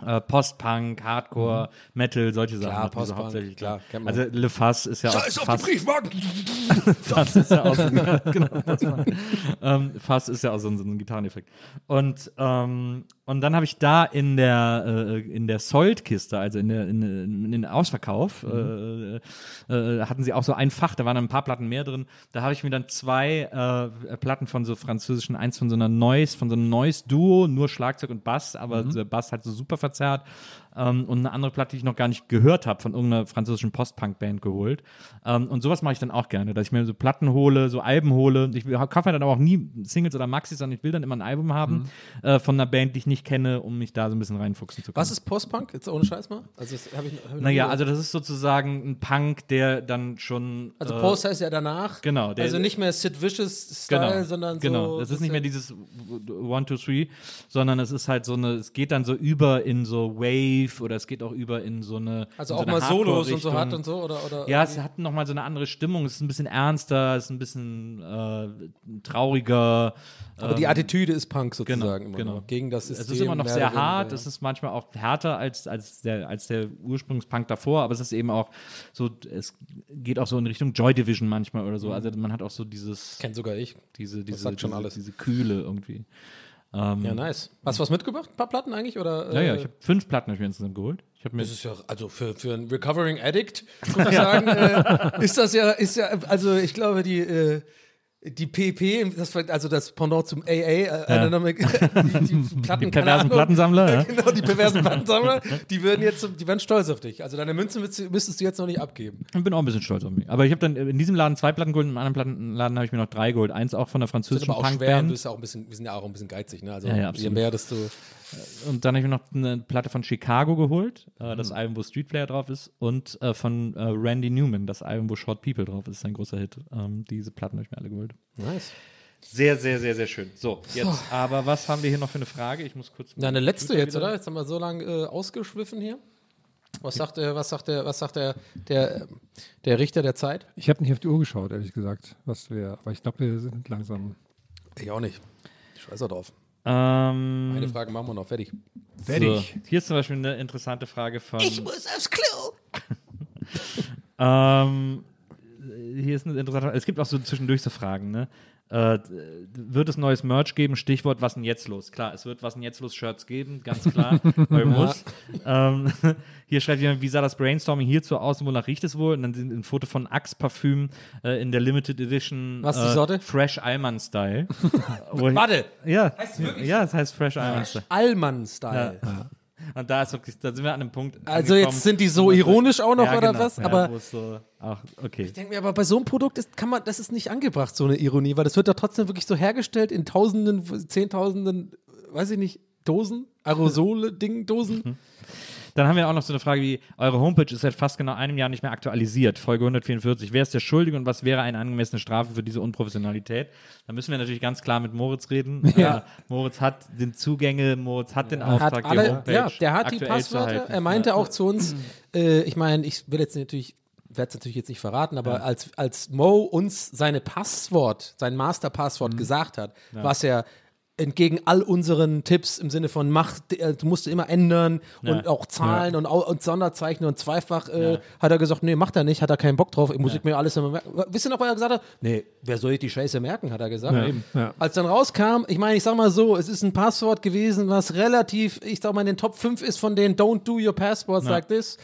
äh, Post-Punk, Hardcore, Metal, solche Sachen. Mhm. Klar, Post-Punk, hauptsächlich. klar, kennt man. Also Le Fass ist ja auch Scheiß auf die Briefmarken! [LAUGHS] Fass ist ja auch so, [LAUGHS] ja, genau, ähm, Fass ist ja auch so ein, so ein Gitarreneffekt. Und, ähm, und dann habe ich da in der, äh, in der Sold-Kiste, also in der, in, in den Ausverkauf, äh, äh, hatten sie auch so ein Fach, da waren dann ein paar Platten mehr drin. Da habe ich mir dann zwei äh, Platten von so französischen, eins von so einer Noise, von so einem Noise-Duo, nur Schlagzeug und Bass, aber der Bass halt so super verzerrt. Ähm, und eine andere Platte, die ich noch gar nicht gehört habe, von irgendeiner französischen Post-Punk-Band geholt. Ähm, und sowas mache ich dann auch gerne, dass ich mir so Platten hole, so Alben hole. Ich kaufe mir dann aber auch nie Singles oder Maxis, sondern ich will dann immer ein Album haben äh, von einer Band, die ich nicht kenne, um mich da so ein bisschen reinfuchsen zu können. Was ist Postpunk? Jetzt ohne Scheiß mal? Also, das hab ich, hab ich Naja, also das ist sozusagen ein Punk, der dann schon. Also äh, Post heißt ja danach. genau, der- also nicht mehr Sid Vicious Style, genau, sondern so. genau. Das ist nicht mehr dieses One, Two, Three, sondern es ist halt so eine, es geht dann so über in so Wave oder es geht auch über in so eine. Also in so auch eine mal Solos und so hat und so oder oder Ja, es hat nochmal so eine andere Stimmung. Es ist ein bisschen ernster, es ist ein bisschen äh, trauriger. aber die Attitüde ist Punk Genau, sozusagen immer genau. noch. gegen das System. Es ist immer noch sehr hart, ja. es ist manchmal auch härter als, als, der, als der Ursprungspunk davor, aber es ist eben auch so, es geht auch so in Richtung Joy Division manchmal oder so. Also man hat auch so dieses, Kennt sogar ich. diese, diese, sagt schon diese, alles. diese Kühle irgendwie. Ähm, Ja, nice. Hast du was mitgebracht? Ein paar Platten eigentlich? Oder, ja, ja, äh, ich habe fünf Platten hab ich mir insgesamt geholt. Ich mir Das ist ja, also für, für einen Recovering Addict, [LAUGHS] muss man sagen, äh, ist das ja, ist ja, also ich glaube, die, äh, die PP, das, also das Pendant zum AA, äh, Anatomic, die, [LAUGHS] die Platten, Die perversen. Plattensammler, ja. [LAUGHS] Genau, die perversen Plattensammler, die würden jetzt, die wären stolz auf dich. Also deine Münze müsstest, du jetzt noch nicht abgeben. Ich bin auch ein bisschen stolz auf mich. Aber ich habe dann in diesem Laden zwei Platten geholt, im anderen Plattenladen habe ich mir noch drei geholt. Eins auch von der Das ist französischen aber auch schwer und du Punkband. bist ja auch ein bisschen, wir sind ja auch ein bisschen geizig, ne? Also Ja, ja, je mehr, desto. Und dann habe ich mir noch eine Platte von Chicago geholt, äh, Mhm. das Album, wo Street Player drauf ist, und äh, von äh, Randy Newman, das Album, wo Short People drauf ist, sein großer Hit. Ähm, diese Platten habe ich mir alle geholt. Nice. Sehr, sehr, sehr, sehr schön. So, jetzt aber was haben wir hier noch für eine Frage? Ich muss kurz. Na, eine letzte jetzt, wieder- oder? Jetzt haben wir so lange äh, ausgeschwiffen hier. Was sagt, der, was sagt, der, was sagt der, der, der Richter der Zeit? Ich habe nicht auf die Uhr geschaut, ehrlich gesagt, was wir, aber ich glaube, wir sind langsam. Ich auch nicht. Scheiß drauf. Ähm, Eine Frage machen wir noch fertig. so. Hier ist zum Beispiel eine interessante Frage von. muss aufs Klo. [LAUGHS] Ähm, hier ist eine interessante Frage. Es gibt auch so zwischendurch so Fragen, ne? Äh, wird es neues Merch geben? Stichwort, was denn jetzt los? Klar, es wird was denn jetzt los Shirts geben, ganz klar. [LAUGHS] weil muss. Ähm, [LAUGHS] hier schreibt jemand, wie sah das Brainstorming hierzu aus und wonach riecht es wohl? Und dann sind ein Foto von Axe Parfüm äh, in der Limited Edition. Was ist die äh, Sorte? Fresh Alman Style. [LAUGHS] Warte, Ja, ja, es heißt Fresh Alman Style. Allmann-Style. Und da ist wirklich, da sind wir an einem Punkt. Also jetzt sind die so ironisch auch noch ja, oder genau, was? Ja, aber so, ach, okay. ich denke mir, aber bei so einem Produkt ist, kann man, das ist nicht angebracht, so eine Ironie, weil das wird doch trotzdem wirklich so hergestellt in Tausenden, Zehntausenden, weiß ich nicht, Dosen, Aerosole, Ding, Dosen. Dann haben wir auch noch so eine Frage wie, eure Homepage ist seit fast genau einem Jahr nicht mehr aktualisiert. Folge 144. Wer ist der Schuldige und was wäre eine angemessene Strafe für diese Unprofessionalität? Da müssen wir natürlich ganz klar mit Moritz reden. [LAUGHS] Ja. Äh, Moritz hat den Zugänge, Moritz hat den Auftrag, Hat die alle, Homepage ja, der hat die Passwörter. Er meinte auch zu uns, äh, ich meine, ich will jetzt natürlich, werde es natürlich jetzt nicht verraten, aber als, als Mo uns seine Passwort, sein Masterpasswort gesagt hat, was er entgegen all unseren Tipps im Sinne von mach, äh, du musst immer ändern und auch Zahlen und, au- und Sonderzeichen und zweifach äh, hat er gesagt, nee, macht er nicht, hat er keinen Bock drauf, ich muss ich mir alles immer merken. Wisst ihr noch, was er gesagt hat? Nee, wer soll ich die Scheiße merken, hat er gesagt. Ja, ja. Als dann rauskam, ich meine, ich sag mal so, es ist ein Passwort gewesen, was relativ, ich sag mal, in den Top 5 ist von den Don't do your passports like this.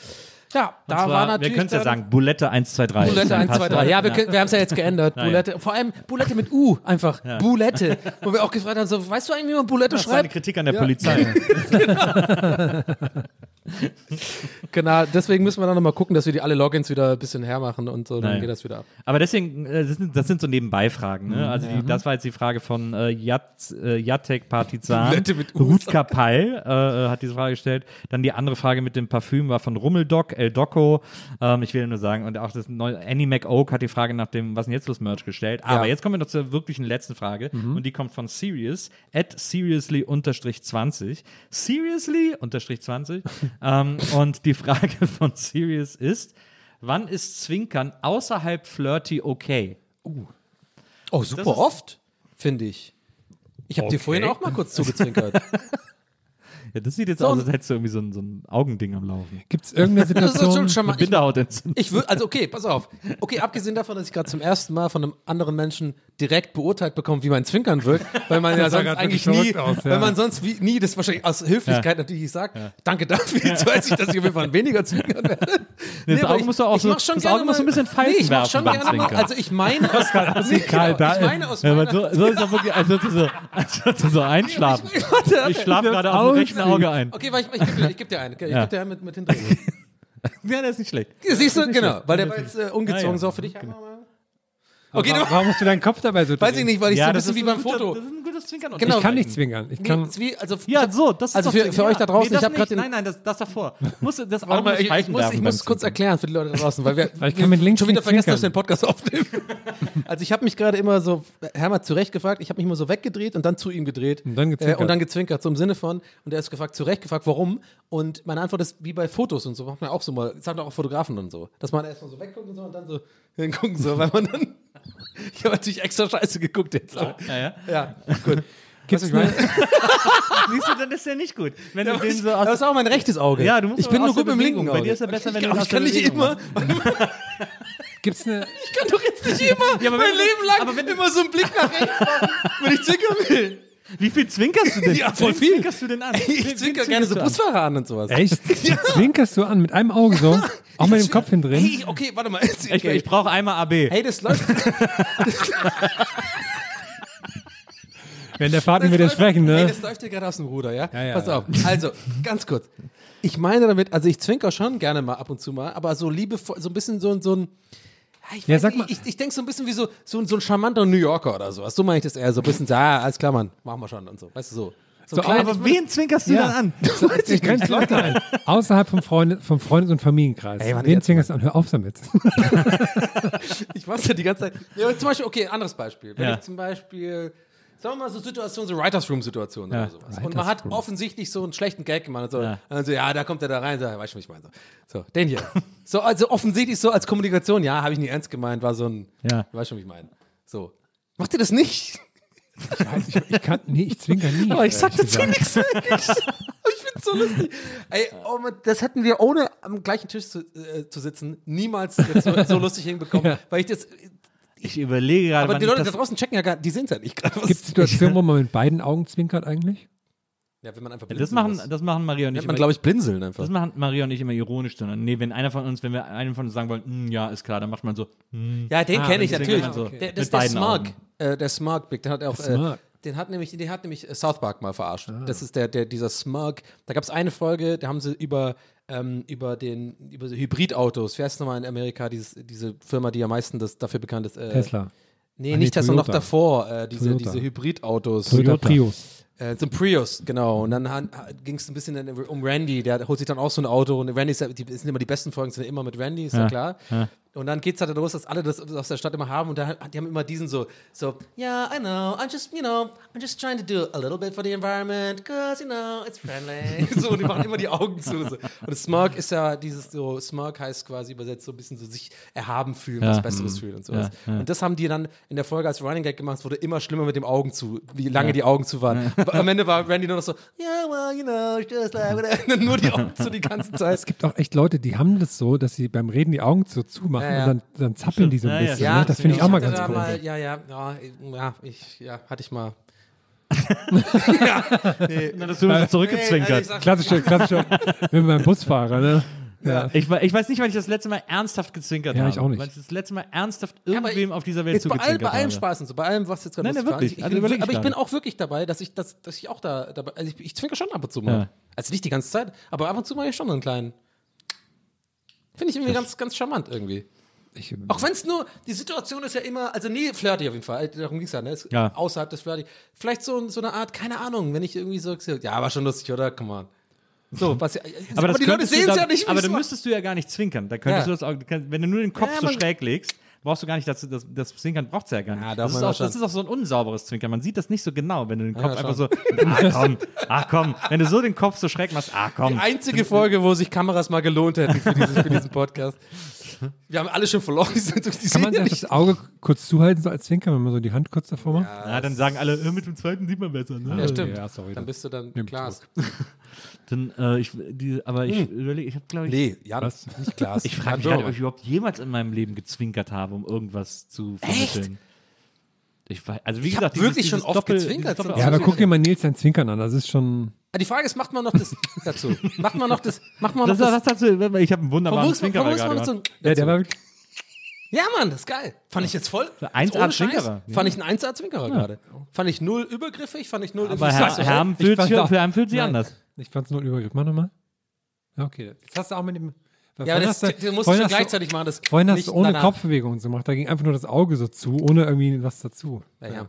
Ja, da Und zwar, war natürlich. wir können es ja sagen, Bulette 123. Bulette 1, 2, 3. Ja, wir, Ja. wir haben es ja jetzt geändert. Bulette, vor allem Bulette mit U, einfach. Bulette. [LAUGHS] Wo wir auch gefragt haben, so, weißt du eigentlich, wie man Bulette Das ist eine schreibt? Kritik an der Polizei. [LAUGHS] Genau, deswegen müssen wir dann nochmal gucken, dass wir die alle Logins wieder ein bisschen hermachen und so, dann Nein. geht das wieder ab. Aber deswegen, äh, das sind, das sind so Nebenbeifragen. Ne? Also die, das war jetzt die Frage von äh, Jat, äh, Jatek Partizan. Bulette mit Us. Rutger Peil äh, äh, hat diese Frage gestellt. Dann die andere Frage mit dem Parfüm war von Rummeldoc, El Doco. Ähm, ich will nur sagen, und auch das neue Annie McOak hat die Frage nach dem Was denn jetzt los Merch gestellt. Aber Ja. jetzt kommen wir noch zur wirklichen letzten Frage. Und die kommt von Serious, at seriously unterstrich 20. Seriously unterstrich [LAUGHS] 20. ähm, und die Frage von Serious ist, wann ist Zwinkern außerhalb flirty okay? Oh, super oft, finde ich. Ich habe dir Okay. vorhin auch mal kurz zugezwinkert. [LAUGHS] Ja, das sieht jetzt So aus, als hättest du irgendwie so ein, so ein Augending am Laufen. Gibt es irgendeine [LAUGHS] Das ist Situation? schon mal, Eine ich, [LAUGHS] würde, also okay, pass auf. Okay, abgesehen davon, dass ich gerade zum ersten Mal von einem anderen Menschen direkt beurteilt bekomme, wie mein Zwinkern wirkt, weil man [LAUGHS] ja Das sonst eigentlich nie, aus, ja. weil man sonst wie, nie das wahrscheinlich aus Höflichkeit natürlich sagt, danke dafür, jetzt weiß ich, dass ich auf jeden Fall weniger zwinkern werde. das aber Auge du auch ich so- das gerne Auge musst du ein mal- bisschen Falten nee, ich mach werfen schon gerne mal, also ich meine, aus, nee, Karl, genau, da- ich meine aus Ja, meiner, so, so ist doch wirklich, als würdest du so, als würdest du so einschlafen. Ich schlafe gerade auf dem rechten Auge ein. Okay, weil ich, ich gebe dir, ich geb dir eine, ich Ja. geb dir eine mit, mit hindrehen. [LAUGHS] Ja, das ist nicht schlecht. Siehst du, genau, weil der war jetzt äh, ungezogen, Ja, ja. so für dich. Okay, Warum, warum musst du deinen Kopf dabei so weiß ich drehen? nicht, weil ich so ein bisschen wie beim Foto. Das ist ein gutes Zwinkern. Genau. Ich kann nicht zwingern. Ich kann, Nee, also, Ja, so, das ist Also für- für euch da draußen, das ich hab nicht. grad den- Nein, nein, das, das davor. [LAUGHS] Musst du das Auge mal, muss ich, ich muss, ich muss kurz Zwinkern. erklären für die Leute da draußen, weil wir [LAUGHS] Weil ich kann mit links schon wieder vergessen, dass wir zwinkern. den Podcast aufnehmen. [LAUGHS] Also ich habe mich gerade immer so, Hermann zurecht gefragt, ich habe mich immer so weggedreht und dann zu ihm gedreht. Und dann gezwinkert. Äh, und dann gezwinkert, so im Sinne von, und er ist gefragt, zurecht gefragt, warum? Und meine Antwort ist, wie bei Fotos und so, macht man auch so mal, das sagen auch Fotografen und so, dass man erstmal so wegguckt und so und dann so hingucken so, weil man dann, ich habe natürlich extra scheiße geguckt jetzt. aber- Ja, ja. Ja, gut. Gibt's eine, [LAUGHS] Siehst du, dann ist der nicht gut. Wenn du den so aus Das ist auch mein rechtes Auge. Ja, du musst ich bin nur gut im Bewegung. linken Bei Auge. dir ist er besser, wenn ich, du aus ich kann der nicht immer, [LAUGHS] gibt's eine, [LAUGHS] Ich kann doch jetzt nicht immer Ja, aber mein Leben lang aber wenn du- immer so einen Blick nach rechts machen, wenn ich zwinkern will. Wie viel zwinkerst du denn? [LAUGHS] Ja, voll viel. zwinkerst du denn an? Wen [LAUGHS] Ich zwinker gerne so? Busfahrer an und sowas. Echt? [LAUGHS] Zwinkerst du an mit einem Auge so? Auch mit dem Kopf hin drin? Hey, okay, warte mal. Ich, Okay. ich brauche einmal AB. Hey, das läuft. Während der Fahrt nicht widersprechen, ne? das läuft dir gerade aus dem Ruder, ja? Ja, ja. Pass auf. Also, ganz kurz. Ich meine damit, also ich zwinker schon gerne mal ab und zu mal, aber so liebevoll, so ein bisschen so, ein- so ein. Ja, ich, Ja, weiß sag mal- ich, ich denke so ein bisschen wie so, so, ein- so ein charmanter New Yorker oder sowas. So meine ich das eher. So ein bisschen, so, ah, alles klar, Mann, machen wir schon und so. Weißt du, so. So, So, klein, Aber ich- wen zwinkerst du Ja. dann an? [LAUGHS] Ich grenze Leute ein. Außerhalb vom, Freunde, vom Freundes- und Familienkreis. Ey, warte, Wen jetzt zwingerst du an? Hör auf damit. [LAUGHS] Ich mach's ja die ganze Zeit. Ja, zum Beispiel, okay, anderes Beispiel. Wenn Ja. ich zum Beispiel, sagen wir mal so Situationen, so Writers Room Situationen Ja. oder sowas. Und man hat Room. offensichtlich so einen schlechten Gag gemacht. Und so, Ja. also, ja, da kommt er da rein, so, weißt du, was ich meine. So, so den hier. [LAUGHS] so, also offensichtlich so als Kommunikation, ja, habe ich nicht ernst gemeint, war so ein, Ja. weißt du, was ich meine. So. Macht ihr das nicht? Ich, ich kann, nee, ich zwinker nie. Aber ich sag dazu nichts. wirklich. [LAUGHS] ich find's so lustig. Ey, oh Mann, das hätten wir ohne am gleichen Tisch zu, äh, zu sitzen niemals so, so lustig hinbekommen, [LAUGHS] weil ich das. Ich überlege gerade, Aber die Leute das, da draußen checken ja gar, die sehen es ja nicht gerade. Gibt es Situationen, wo [LAUGHS] man mit beiden Augen zwinkert eigentlich? Ja, wenn man einfach das blinzeln machen, muss. das machen Maria und ich nennt man, immer- glaube ich, blinzeln einfach. Das machen Maria und ich immer ironisch, sondern nee, wenn einer von uns, wenn wir einem von uns sagen wollen, "Hm, ja, ist klar, dann macht man so, hm. ja, den Ah, kenne ich natürlich. man so Der, mit das ist der. Augen. Äh, der Smart Big, den hat auch. Äh, den hat nämlich, den hat nämlich äh, South Park mal verarscht. Das ist der, der, dieser Smug. Da gab es eine Folge, da haben sie über, ähm, über den, über so Hybridautos. Wer ist nochmal in Amerika, dieses, diese Firma, die am meisten das, dafür bekannt ist? Äh, Tesla. Nee, Ah, nee, nicht Tesla, noch davor. Äh, diese, Toyota. diese Hybridautos. Toyota Prius. Äh, so ein Prius, genau. Und dann ging es ein bisschen um Randy, der holt sich dann auch so ein Auto und Randy ist, die das sind immer die besten Folgen, sind immer mit Randy, ist ja, Ja, klar. ja. Und dann geht's halt los, dass alle das aus der Stadt immer haben und da, die haben immer diesen so, so, yeah, I know, I'm just, you know, I'm just trying to do a little bit for the environment, cause, you know, it's friendly. [LAUGHS] so, und die machen immer die Augen zu. So. Und Smog ist ja dieses so, Smog heißt quasi übersetzt so ein bisschen so sich erhaben fühlen, Ja. was Besseres fühlen und sowas. Ja, ja. Und das haben die dann in der Folge als Running Gag gemacht, es wurde immer schlimmer mit dem Augen zu, wie lange die Augen zu waren. Am Ende war Randy nur noch so, yeah, well, you know, just like, whatever." [LAUGHS] nur die Augen zu die ganze Zeit. Es gibt auch echt Leute, die haben das so, dass sie beim Reden die Augen so zumachen Ja, ja. und dann, dann zappeln die so ein Ja, ja, bisschen. ja, ne? Das finde ich auch mal ganz cool. Mal, ja, ja, ja, ja, ich, ja, hatte ich mal. [LAUGHS] Na, das wird so zurückgezwinkert. Nee, also Klassische, klassische, [LAUGHS] wenn beim Busfahrer, ne? Ja. Ich, ich weiß nicht, wann ich das letzte Mal ernsthaft gezwinkert Ja, habe. ich auch nicht. Weil ich das letzte Mal ernsthaft irgendwem ich- auf dieser Welt Jetzt bei, all, zugezwinkert bei allem habe. Spaß und so, bei allem, was jetzt gerade Nein, nein, wirklich. Ich, ich Also bin, aber ich bin auch wirklich dabei, dass ich, dass, dass ich auch da dabei, also ich, ich zwinker schon ab und zu mal. Ja. Also nicht die ganze Zeit, aber ab und zu mache ich schon einen kleinen. Finde ich irgendwie ganz, ganz charmant irgendwie. Ich, Auch wenn es nur, die Situation ist ja immer, also nie flirty auf jeden Fall, äh, darum ging es ja, ne? Ja. Außerhalb des flirty. Vielleicht so, so eine Art, keine Ahnung, wenn ich irgendwie so, ja, war schon lustig, oder? Come on. So, was ja, Aber, das die Leute sehen es ja nicht, Aber dann müsstest du ja gar nicht zwinkern. Da könntest Ja. du das auch, wenn du nur den Kopf Ja, so schräg legst, brauchst du gar nicht, das, das, das Zwinkern braucht es ja gar nicht. Ja, das, ist auch, das ist auch so ein unsauberes Zwinkern. Man sieht das nicht so genau, wenn du den Kopf Ja, einfach so, ah komm, ah komm. Wenn du so den Kopf so schräg machst, ah Die komm. einzige Folge, wo sich Kameras mal gelohnt hätten für, dieses, für diesen Podcast. Wir haben alle schon verloren, die die kann man sich das Auge kurz zuhalten, so als Zwinker, wenn man so die Hand kurz davor macht? Ja, dann sagen alle, äh, mit dem zweiten sieht man besser. Ne? Ja, stimmt. Ja, sorry. Dann bist du dann Glas. [LAUGHS] Dann, äh, ich, die, aber ich überlege, ich habe glaube ich, Nee, Jan, Was? nicht Glas. ich frage mich halt, ob ich überhaupt jemals in meinem Leben gezwinkert habe, um irgendwas zu vermitteln. Ich weiß, also wie Ich gesagt, dieses- wirklich schon dieses oft Doppel- gezwinkert, Ja, aber guck dir mal Nils sein Zwinkern an. Das ist schon. Die Frage ist, macht man noch das [LAUGHS] dazu? Macht man noch das, macht man noch Das, das, was dazu? Ich habe einen wunderbaren Zwinkerer gerade. so, Ja, der war wirklich. ja, Mann, das ist geil. Fand ich jetzt voll. 1A jetzt ohne Scheiß, Zwinkerer. Fand ich einen 1A Zwinkerer gerade. Fand ich null übergriffig, fand ich null Aber ich Herr, Herm Ich fühlt fand sich, auch- für einen fühlt sich anders. Ich fand's nur ein Übergriff. Mach nochmal. Ja, okay. Jetzt hast du auch mit dem. Ja, aber das, hast du musst schon du- gleichzeitig machen. Das Vorhin hast nicht du ohne danach. Kopfbewegungen gemacht. Da ging einfach nur das Auge so zu, ohne irgendwie was dazu. Ja, ja.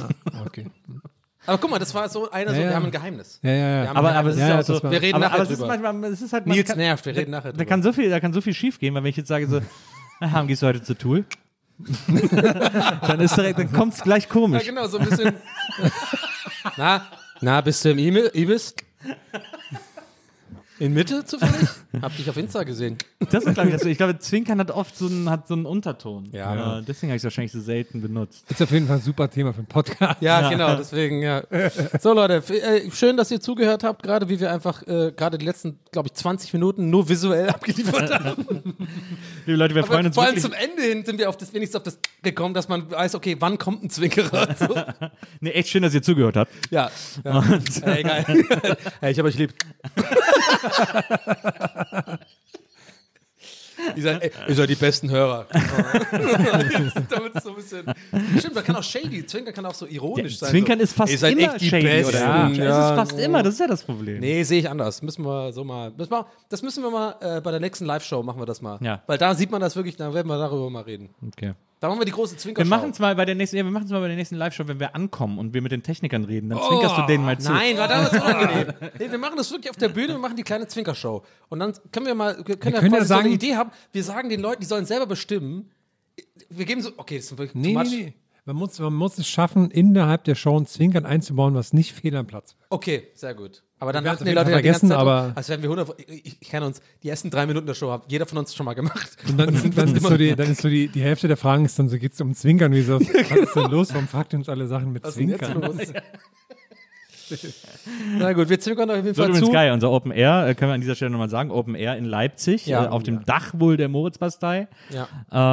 Ah, Okay. [LAUGHS] Aber guck mal, das war so einer, so, Ja, ja. wir haben ein Geheimnis. Ja, ja, ja. haben Aber, aber es ist Ja, ja, ja, auch so. das war- Wir reden aber, nachher aber es ist drüber. manchmal, es ist halt Nils kann, nervt, wir da, reden nachher Da drüber. kann so viel, da kann so viel schief gehen, weil wenn ich jetzt sage so, [LAUGHS] "Na, Herm, gehst du heute zur Tool? [LAUGHS] dann ist direkt, dann kommt es gleich Ja, komisch. genau, so ein bisschen. na, na, bist du im Ibis? In Mitte zufällig? [LAUGHS] Hab dich auf Insta gesehen. Das ist, glaube ich, das, ich glaube, Zwinkern hat oft so einen, hat so einen Unterton. Ja. Äh, deswegen habe ich es wahrscheinlich so selten benutzt. Ist auf jeden Fall ein super Thema für einen Podcast. Ja, genau, deswegen, ja. So, Leute, äh, schön, dass ihr zugehört habt, gerade wie wir einfach äh, gerade die letzten, glaube ich, 20 Minuten nur visuell [LAUGHS] abgeliefert haben. [LAUGHS] Liebe Leute, wir freuen Aber uns vor allem wirklich. zum Ende hin sind wir auf das, wenigstens auf das gekommen, dass man weiß, okay, wann kommt ein Zwinkerer? So. Nee, echt schön, dass ihr zugehört habt. Ja. ja. Hey, geil. hey, ich hab euch lieb. Ihr seid, ey, ihr seid die besten Hörer. [LAUGHS] Damit so ein bisschen. Kann auch shady. Zwinkern kann auch so ironisch sein. Zwinkern so. ist fast seid immer echt die shady, Besten. oder? Ja. Es ist fast immer, das ist ja das Problem. Nee, sehe ich anders. Müssen wir so mal. Müssen wir, das müssen wir mal äh, bei der nächsten Live-Show machen wir das mal. Ja. Weil da sieht man das wirklich, da werden wir darüber mal reden. Okay. Da machen wir die große Zwinker. Wir machen es mal bei der nächsten, ja, wir machen es mal bei der nächsten Live-Show, wenn wir ankommen und wir mit den Technikern reden, dann zwinkerst du denen mal zu. Nein, war damals [LAUGHS] unangenehm. Nee, wir machen das wirklich auf der Bühne, wir machen die kleine Zwinkershow. Und dann können wir mal, wir können ja können ja quasi so eine sagen- Idee haben. Wir sagen den Leuten, die sollen selber bestimmen. Wir geben so, okay, das ist wirklich Nee, too nee, much. nee. Man muss, man muss es schaffen, innerhalb der Show ein Zwinkern einzubauen, was nicht fehl am Platz wird. Okay, sehr gut. Aber dann werden die Leute ja ganze Zeit, vergessen, als wären wir 100, ich, ich, kenne uns, die ersten drei Minuten der Show haben jeder von uns schon mal gemacht. [LAUGHS] Und dann, dann, dann, ist so die, dann ist so die, die Hälfte der Fragen ist dann so, geht es um Zwinkern, wie so, was ist denn [LAUGHS] los? Warum fragt ihr uns alle Sachen mit Was ist denn jetzt Zwinkern? [LAUGHS] [LAUGHS] Na gut, wir zwinkern auf jeden Fall wird übrigens zu. geil, unser Open Air, äh, können wir an dieser Stelle nochmal sagen, Open Air in Leipzig, Ja. äh, auf dem Dach wohl der Moritzbastei. Ja.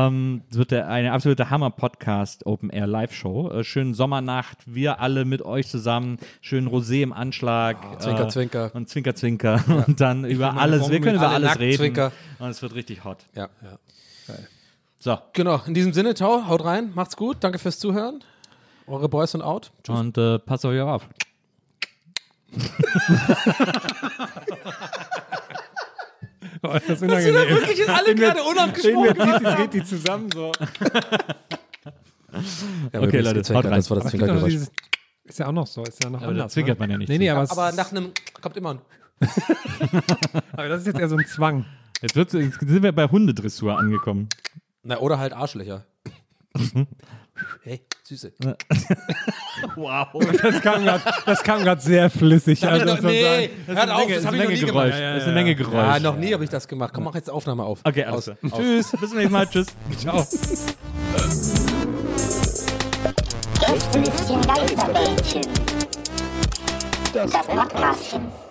Ähm, das wird der, eine absolute Hammer-Podcast, Open Air Live-Show. Äh, schönen Sommernacht, wir alle mit euch zusammen, schön Rosé im Anschlag. Zwinker, äh, Zwinker. Und Zwinker, Zwinker. Und dann über alles, wir können über alle alles nackt reden. Zwinker. Und es wird richtig hot. Ja. So. Genau, in diesem Sinne, Tau, haut rein, macht's gut, danke fürs Zuhören. Eure Boys sind out. Tschüss. Und äh, passt euch auf. Oh, ist das unangenehm. Wirklich sind alle gerade unabgesprochen. Dreht die, dreht die zusammen so. [LAUGHS] Okay, Leute, haut rein. Das war das Zwinkergeräusch. ist ja auch noch so, ist ja noch Aber da anders. zwinkert ne? man ja nicht Nee, nee, aber, Aber nach einem kommt immer ein. [LAUGHS] aber das ist jetzt eher so ein Zwang. Jetzt, jetzt sind wir bei Hundedressur angekommen. Na, oder halt Arschlöcher. [LAUGHS] hey, Süße. [LAUGHS] Wow. Das kam Das gerade sehr flüssig. Also, man nee, sagen. hört auf, das habe ich noch nie gemacht. Das ist eine Menge Geräusch. Ja, noch nie habe ich das gemacht. Komm, mach jetzt Aufnahme auf. Okay, alles Aus. klar. Tschüss. Bis zum nächsten Mal. Tschüss. Ciao. Gästelistchen Geisterbällchen. Das Podcastchen.